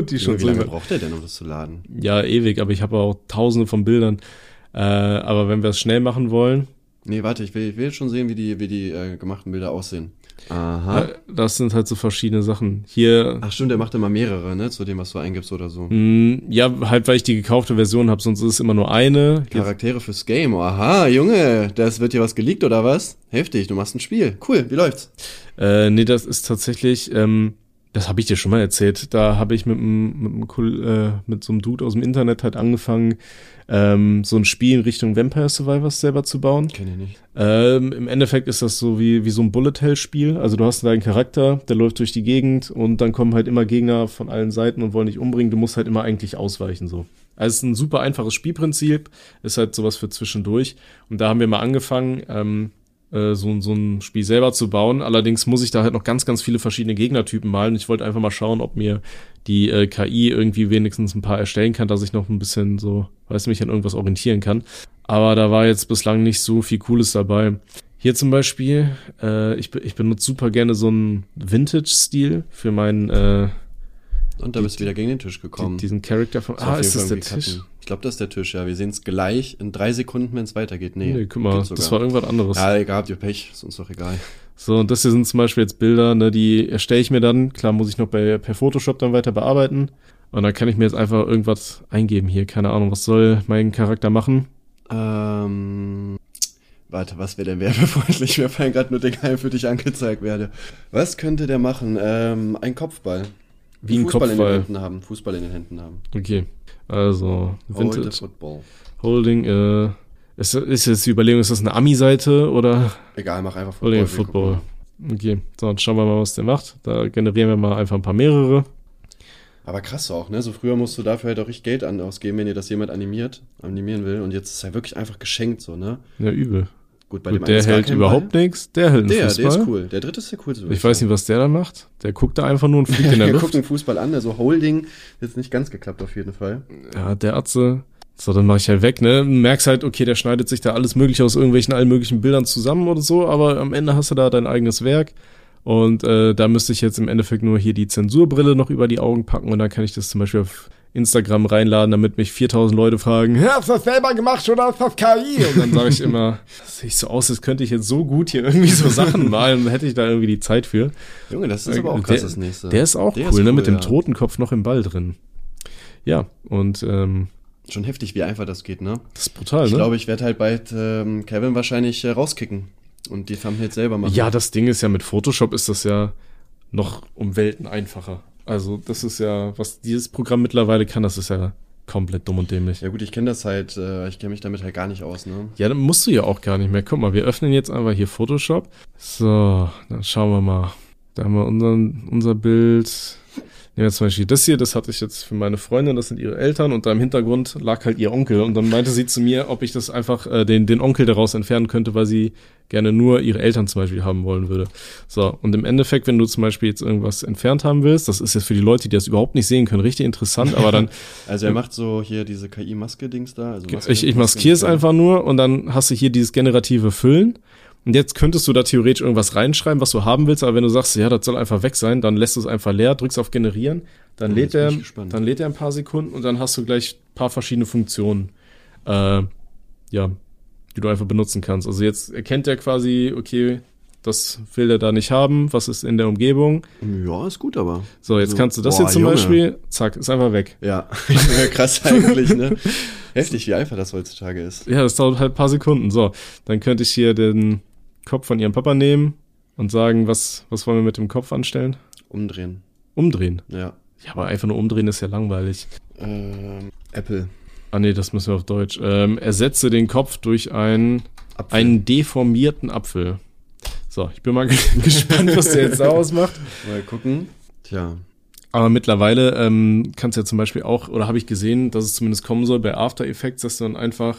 die schon Wie lange braucht der denn, um das zu laden? Ja, ewig, aber ich habe auch tausende von Bildern. Äh, aber wenn wir es schnell machen wollen. Nee, warte, ich will, ich will jetzt schon sehen, wie die, wie die äh, gemachten Bilder aussehen. Aha. Das sind halt so verschiedene Sachen. Hier. Ach stimmt, der macht immer mehrere, ne, zu dem, was du eingibst oder so. Mm, ja, halt, weil ich die gekaufte Version habe, sonst ist es immer nur eine. Charaktere fürs Game. Aha, Junge, das wird dir was geleakt oder was? Heftig, du machst ein Spiel. Cool, wie läuft's? Äh, nee, das ist tatsächlich, ähm, das habe ich dir schon mal erzählt. Da habe ich mit, mit, mit, äh, mit so einem Dude aus dem Internet halt angefangen, ähm, so ein Spiel in Richtung Vampire Survivors selber zu bauen. Kenn ich nicht. Ähm, Im Endeffekt ist das so wie, wie so ein Bullet Hell Spiel. Also du hast deinen Charakter, der läuft durch die Gegend und dann kommen halt immer Gegner von allen Seiten und wollen dich umbringen. Du musst halt immer eigentlich ausweichen so. Also es ist ein super einfaches Spielprinzip, ist halt sowas für zwischendurch. Und da haben wir mal angefangen, ähm, äh, so, so ein Spiel selber zu bauen. Allerdings muss ich da halt noch ganz, ganz viele verschiedene Gegnertypen malen. Ich wollte einfach mal schauen, ob mir die äh, KI irgendwie wenigstens ein paar erstellen kann, dass ich noch ein bisschen so, weiß mich an irgendwas orientieren kann. Aber da war jetzt bislang nicht so viel Cooles dabei. Hier zum Beispiel, äh, ich, ich benutze super gerne so einen Vintage-Stil für meinen äh, und da bist du wieder gegen den Tisch gekommen. Die, diesen Charakter von. ah, ist das der Tisch? Cutten. Ich glaube, das ist der Tisch, ja. Wir sehen es gleich in drei Sekunden, wenn es weitergeht. Nee, nee guck mal, das war irgendwas anderes. Ja, egal, habt ihr Pech, ist uns doch egal. So, und das hier sind zum Beispiel jetzt Bilder, ne, die erstelle ich mir dann. Klar muss ich noch bei, per Photoshop dann weiter bearbeiten. Und dann kann ich mir jetzt einfach irgendwas eingeben hier. Keine Ahnung, was soll mein Charakter machen? Ähm, warte, was wäre denn werbefreundlich? Mir fallen gerade nur Dinge für dich angezeigt werde. Was könnte der machen? Ähm, ein Kopfball. Wie ein Fußball Kopfball. in den Händen haben. Fußball in den Händen haben. Okay. Also, Vintage. Hold Football. Holding, äh, ist, ist jetzt die Überlegung, ist das eine Ami-Seite oder? Egal, mach einfach Football. Holding Football. Okay, so, dann schauen wir mal, was der macht. Da generieren wir mal einfach ein paar mehrere. Aber krass auch, ne? So früher musst du dafür halt auch richtig Geld ausgeben, wenn dir das jemand animiert, animieren will. Und jetzt ist er wirklich einfach geschenkt, so, ne? Ja, übel. Gut, bei Gut, dem der hält überhaupt nichts. Der hält der, Fußball. Der ist cool. Der dritte ist der coolste. Ich weiß nicht, was der da macht. Der guckt da einfach nur und fliegt in der der Luft. guckt den Fußball an, der so Holding. Jetzt nicht ganz geklappt auf jeden Fall. Ja, der Atze. So, dann mach ich halt weg, ne? Du merkst halt, okay, der schneidet sich da alles mögliche aus irgendwelchen allen möglichen Bildern zusammen oder so, aber am Ende hast du da dein eigenes Werk. Und äh, da müsste ich jetzt im Endeffekt nur hier die Zensurbrille noch über die Augen packen und dann kann ich das zum Beispiel auf Instagram reinladen, damit mich 4000 Leute fragen, hast du das selber gemacht oder ist das KI? Und dann sage ich immer, das sieht so aus, als könnte ich jetzt so gut hier irgendwie so Sachen malen, hätte ich da irgendwie die Zeit für. Junge, das ist aber auch krass, der, das nächste. Der ist auch Der cool, ist ne, cool, mit dem ja. Totenkopf noch im Ball drin. Ja, und ähm, Schon heftig, wie einfach das geht, ne? das ist brutal, Ich ne? glaube, ich werde halt bald ähm, Kevin wahrscheinlich äh, rauskicken und die Thumbnails selber machen. ja, das Ding ist ja mit Photoshop ist das ja noch um Welten einfacher. Also das ist ja, was dieses Programm mittlerweile kann, das ist ja komplett dumm und dämlich. Ja gut, ich kenne das halt, äh, ich kenne mich damit halt gar nicht aus, ne? Ja, dann musst du ja auch gar nicht mehr. Guck mal, wir öffnen jetzt einfach hier Photoshop. So, dann schauen wir mal. Da haben wir unseren, unser Bild. Wir zum Beispiel das hier, das hatte ich jetzt für meine Freundin, das sind ihre Eltern und da im Hintergrund lag halt ihr Onkel und dann meinte sie zu mir, ob ich das einfach äh, den, den Onkel daraus entfernen könnte, weil sie gerne nur ihre Eltern zum Beispiel haben wollen würde. So, und im Endeffekt, wenn du zum Beispiel jetzt irgendwas entfernt haben willst, das ist jetzt für die Leute, die das überhaupt nicht sehen können, richtig interessant, aber dann. also er macht so hier diese KI-Maske-Dings da. Also Maske, ich ich maskiere es einfach nur und dann hast du hier dieses generative Füllen. Und jetzt könntest du da theoretisch irgendwas reinschreiben, was du haben willst, aber wenn du sagst, ja, das soll einfach weg sein, dann lässt du es einfach leer, drückst auf Generieren, dann, lädt er, dann lädt er ein paar Sekunden und dann hast du gleich ein paar verschiedene Funktionen, äh, ja, die du einfach benutzen kannst. Also jetzt erkennt er quasi, okay, das will er da nicht haben, was ist in der Umgebung. Ja, ist gut, aber. So, jetzt also, kannst du das boah, hier zum Junge. Beispiel, zack, ist einfach weg. Ja, krass eigentlich, ne? Heftig, wie einfach das heutzutage ist. Ja, das dauert halt ein paar Sekunden. So, dann könnte ich hier den Kopf von ihrem Papa nehmen und sagen, was, was wollen wir mit dem Kopf anstellen? Umdrehen. Umdrehen? Ja. Ja, aber einfach nur umdrehen ist ja langweilig. Ähm, Apple. Ah nee, das müssen wir auf Deutsch. Ähm, ersetze den Kopf durch einen, einen deformierten Apfel. So, ich bin mal gespannt, was der jetzt ausmacht. Mal gucken. Tja. Aber mittlerweile ähm, kannst du ja zum Beispiel auch, oder habe ich gesehen, dass es zumindest kommen soll bei After Effects, dass du dann einfach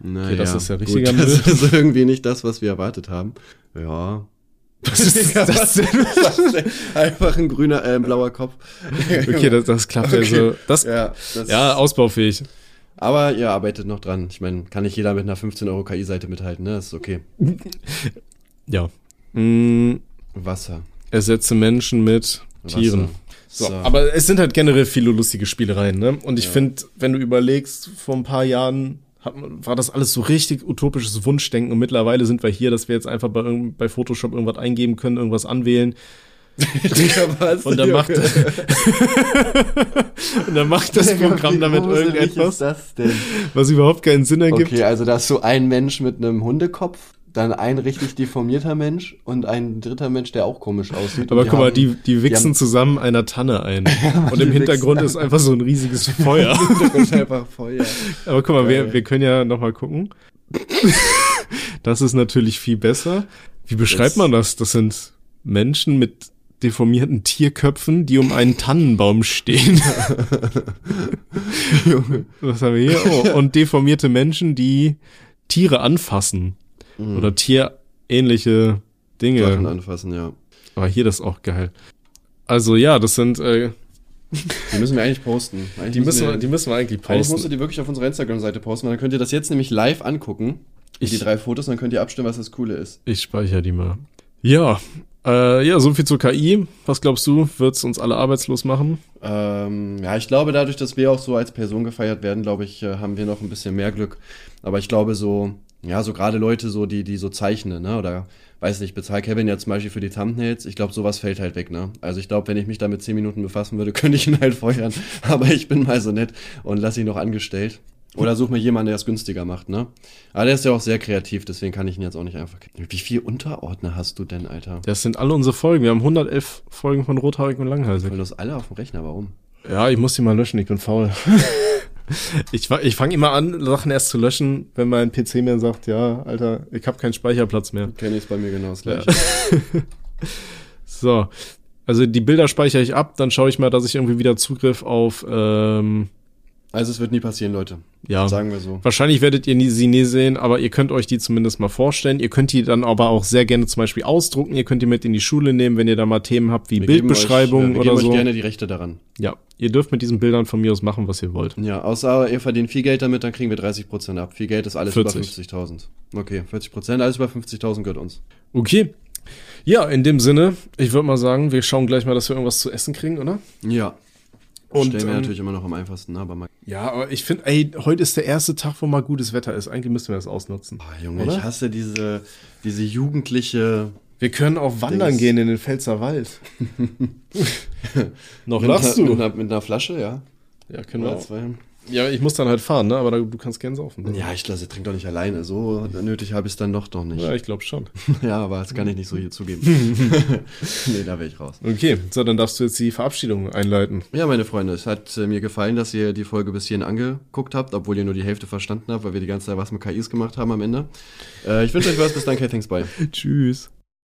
naja, okay, das ist ja richtiger gut, Das ist irgendwie nicht das, was wir erwartet haben. Ja. Was ist das denn? Einfach ein grüner, äh, blauer Kopf. Okay, das, das klappt okay. also. Das, ja, das ja, ausbaufähig. Aber ihr arbeitet noch dran. Ich meine, kann nicht jeder mit einer 15 Euro KI-Seite mithalten, ne? Das ist okay. ja. Mhm. Wasser. Ersetze Menschen mit Tieren. So, so, aber es sind halt generell viele lustige Spielereien, ne? Und ich ja. finde, wenn du überlegst, vor ein paar Jahren hat, war das alles so richtig utopisches Wunschdenken und mittlerweile sind wir hier, dass wir jetzt einfach bei, bei Photoshop irgendwas eingeben können, irgendwas anwählen. was, und dann macht und dann macht das Programm damit irgendetwas, was überhaupt keinen Sinn ergibt. Okay, also da ist so ein Mensch mit einem Hundekopf dann ein richtig deformierter Mensch und ein dritter Mensch, der auch komisch aussieht. Aber guck haben, mal, die, die wichsen die zusammen einer Tanne ein. ja, und im Hintergrund ist einfach so ein riesiges Feuer. ist einfach Feuer. Aber guck mal, wir, wir können ja noch mal gucken. das ist natürlich viel besser. Wie beschreibt das man das? Das sind Menschen mit deformierten Tierköpfen, die um einen Tannenbaum stehen. Was haben wir hier? Oh, und deformierte Menschen, die Tiere anfassen. Mhm. Oder tierähnliche Dinge. Sachen anfassen, ja. Aber hier das ist auch geil. Also ja, das sind. Äh, die müssen wir eigentlich posten. Eigentlich die, müssen wir, die müssen wir eigentlich posten. Eigentlich musst du die wirklich auf unserer Instagram-Seite posten, weil dann könnt ihr das jetzt nämlich live angucken. Ich, die drei Fotos, und dann könnt ihr abstimmen, was das Coole ist. Ich speichere die mal. Ja, äh, ja, so viel zur KI. Was glaubst du, wird es uns alle arbeitslos machen? Ähm, ja, ich glaube, dadurch, dass wir auch so als Person gefeiert werden, glaube ich, äh, haben wir noch ein bisschen mehr Glück. Aber ich glaube, so ja, so gerade Leute, so, die, die so zeichnen, ne? Oder weiß nicht, bezahl Kevin ja zum Beispiel für die Thumbnails. Ich glaube, sowas fällt halt weg, ne? Also ich glaube, wenn ich mich damit zehn Minuten befassen würde, könnte ich ihn halt feuern. Aber ich bin mal so nett und lasse ihn noch angestellt. Oder such mir jemanden, der es günstiger macht, ne? Aber der ist ja auch sehr kreativ, deswegen kann ich ihn jetzt auch nicht einfach. Wie viele Unterordner hast du denn, Alter? Das sind alle unsere Folgen. Wir haben 111 Folgen von Rothaarig und Langhalsig. Weil du hast alle auf dem Rechner, warum? Ja, ich muss die mal löschen, ich bin faul. Ich, ich fange immer an, Sachen erst zu löschen, wenn mein PC mir sagt, ja, Alter, ich habe keinen Speicherplatz mehr. Kenne ich bei mir genau das gleiche. Ja. so, also die Bilder speichere ich ab, dann schaue ich mal, dass ich irgendwie wieder Zugriff auf ähm, also es wird nie passieren, Leute. Ja. Sagen wir so. Wahrscheinlich werdet ihr nie, sie nie sehen, aber ihr könnt euch die zumindest mal vorstellen. Ihr könnt die dann aber auch sehr gerne zum Beispiel ausdrucken. Ihr könnt die mit in die Schule nehmen, wenn ihr da mal Themen habt wie wir Bildbeschreibungen oder so. Wir euch gerne die Rechte daran. Ja. Ihr dürft mit diesen Bildern von mir aus machen, was ihr wollt. Ja, außer ihr verdient viel Geld damit, dann kriegen wir 30 Prozent ab. Viel Geld ist alles 40. über 50.000. Okay, 40 Prozent, alles über 50.000 gehört uns. Okay. Ja, in dem Sinne, ich würde mal sagen, wir schauen gleich mal, dass wir irgendwas zu essen kriegen, oder? Ja. Und stellen wir ähm, natürlich immer noch am einfachsten, ne? aber mal. Ja, aber ich finde, ey, heute ist der erste Tag, wo mal gutes Wetter ist. Eigentlich müssen wir das ausnutzen. Oh, Junge, oder? ich hasse diese, diese jugendliche. Wir können auch wandern Dings. gehen in den Pfälzer Wald. Noch lachst du? Mit einer, mit einer, Flasche, ja. Ja, können wir auch. Ja, ich muss dann halt fahren, ne? Aber da, du kannst gern saufen. Ja, ich lasse, trink doch nicht alleine. So nötig habe ich es dann doch noch nicht. Ja, Ja, ich glaube schon. aber das kann ich nicht so hier zugeben. nee, da wäre ich raus. Okay, so, dann darfst du jetzt die Verabschiedung einleiten. Ja, meine Freunde, es hat äh, mir gefallen, dass ihr die Folge bis hierhin angeguckt habt, obwohl ihr nur die Hälfte verstanden habt, weil wir die ganze Zeit was mit KIs gemacht haben am Ende. Äh, ich wünsche euch was. Bis dann, okay, thanks, bye. Tschüss.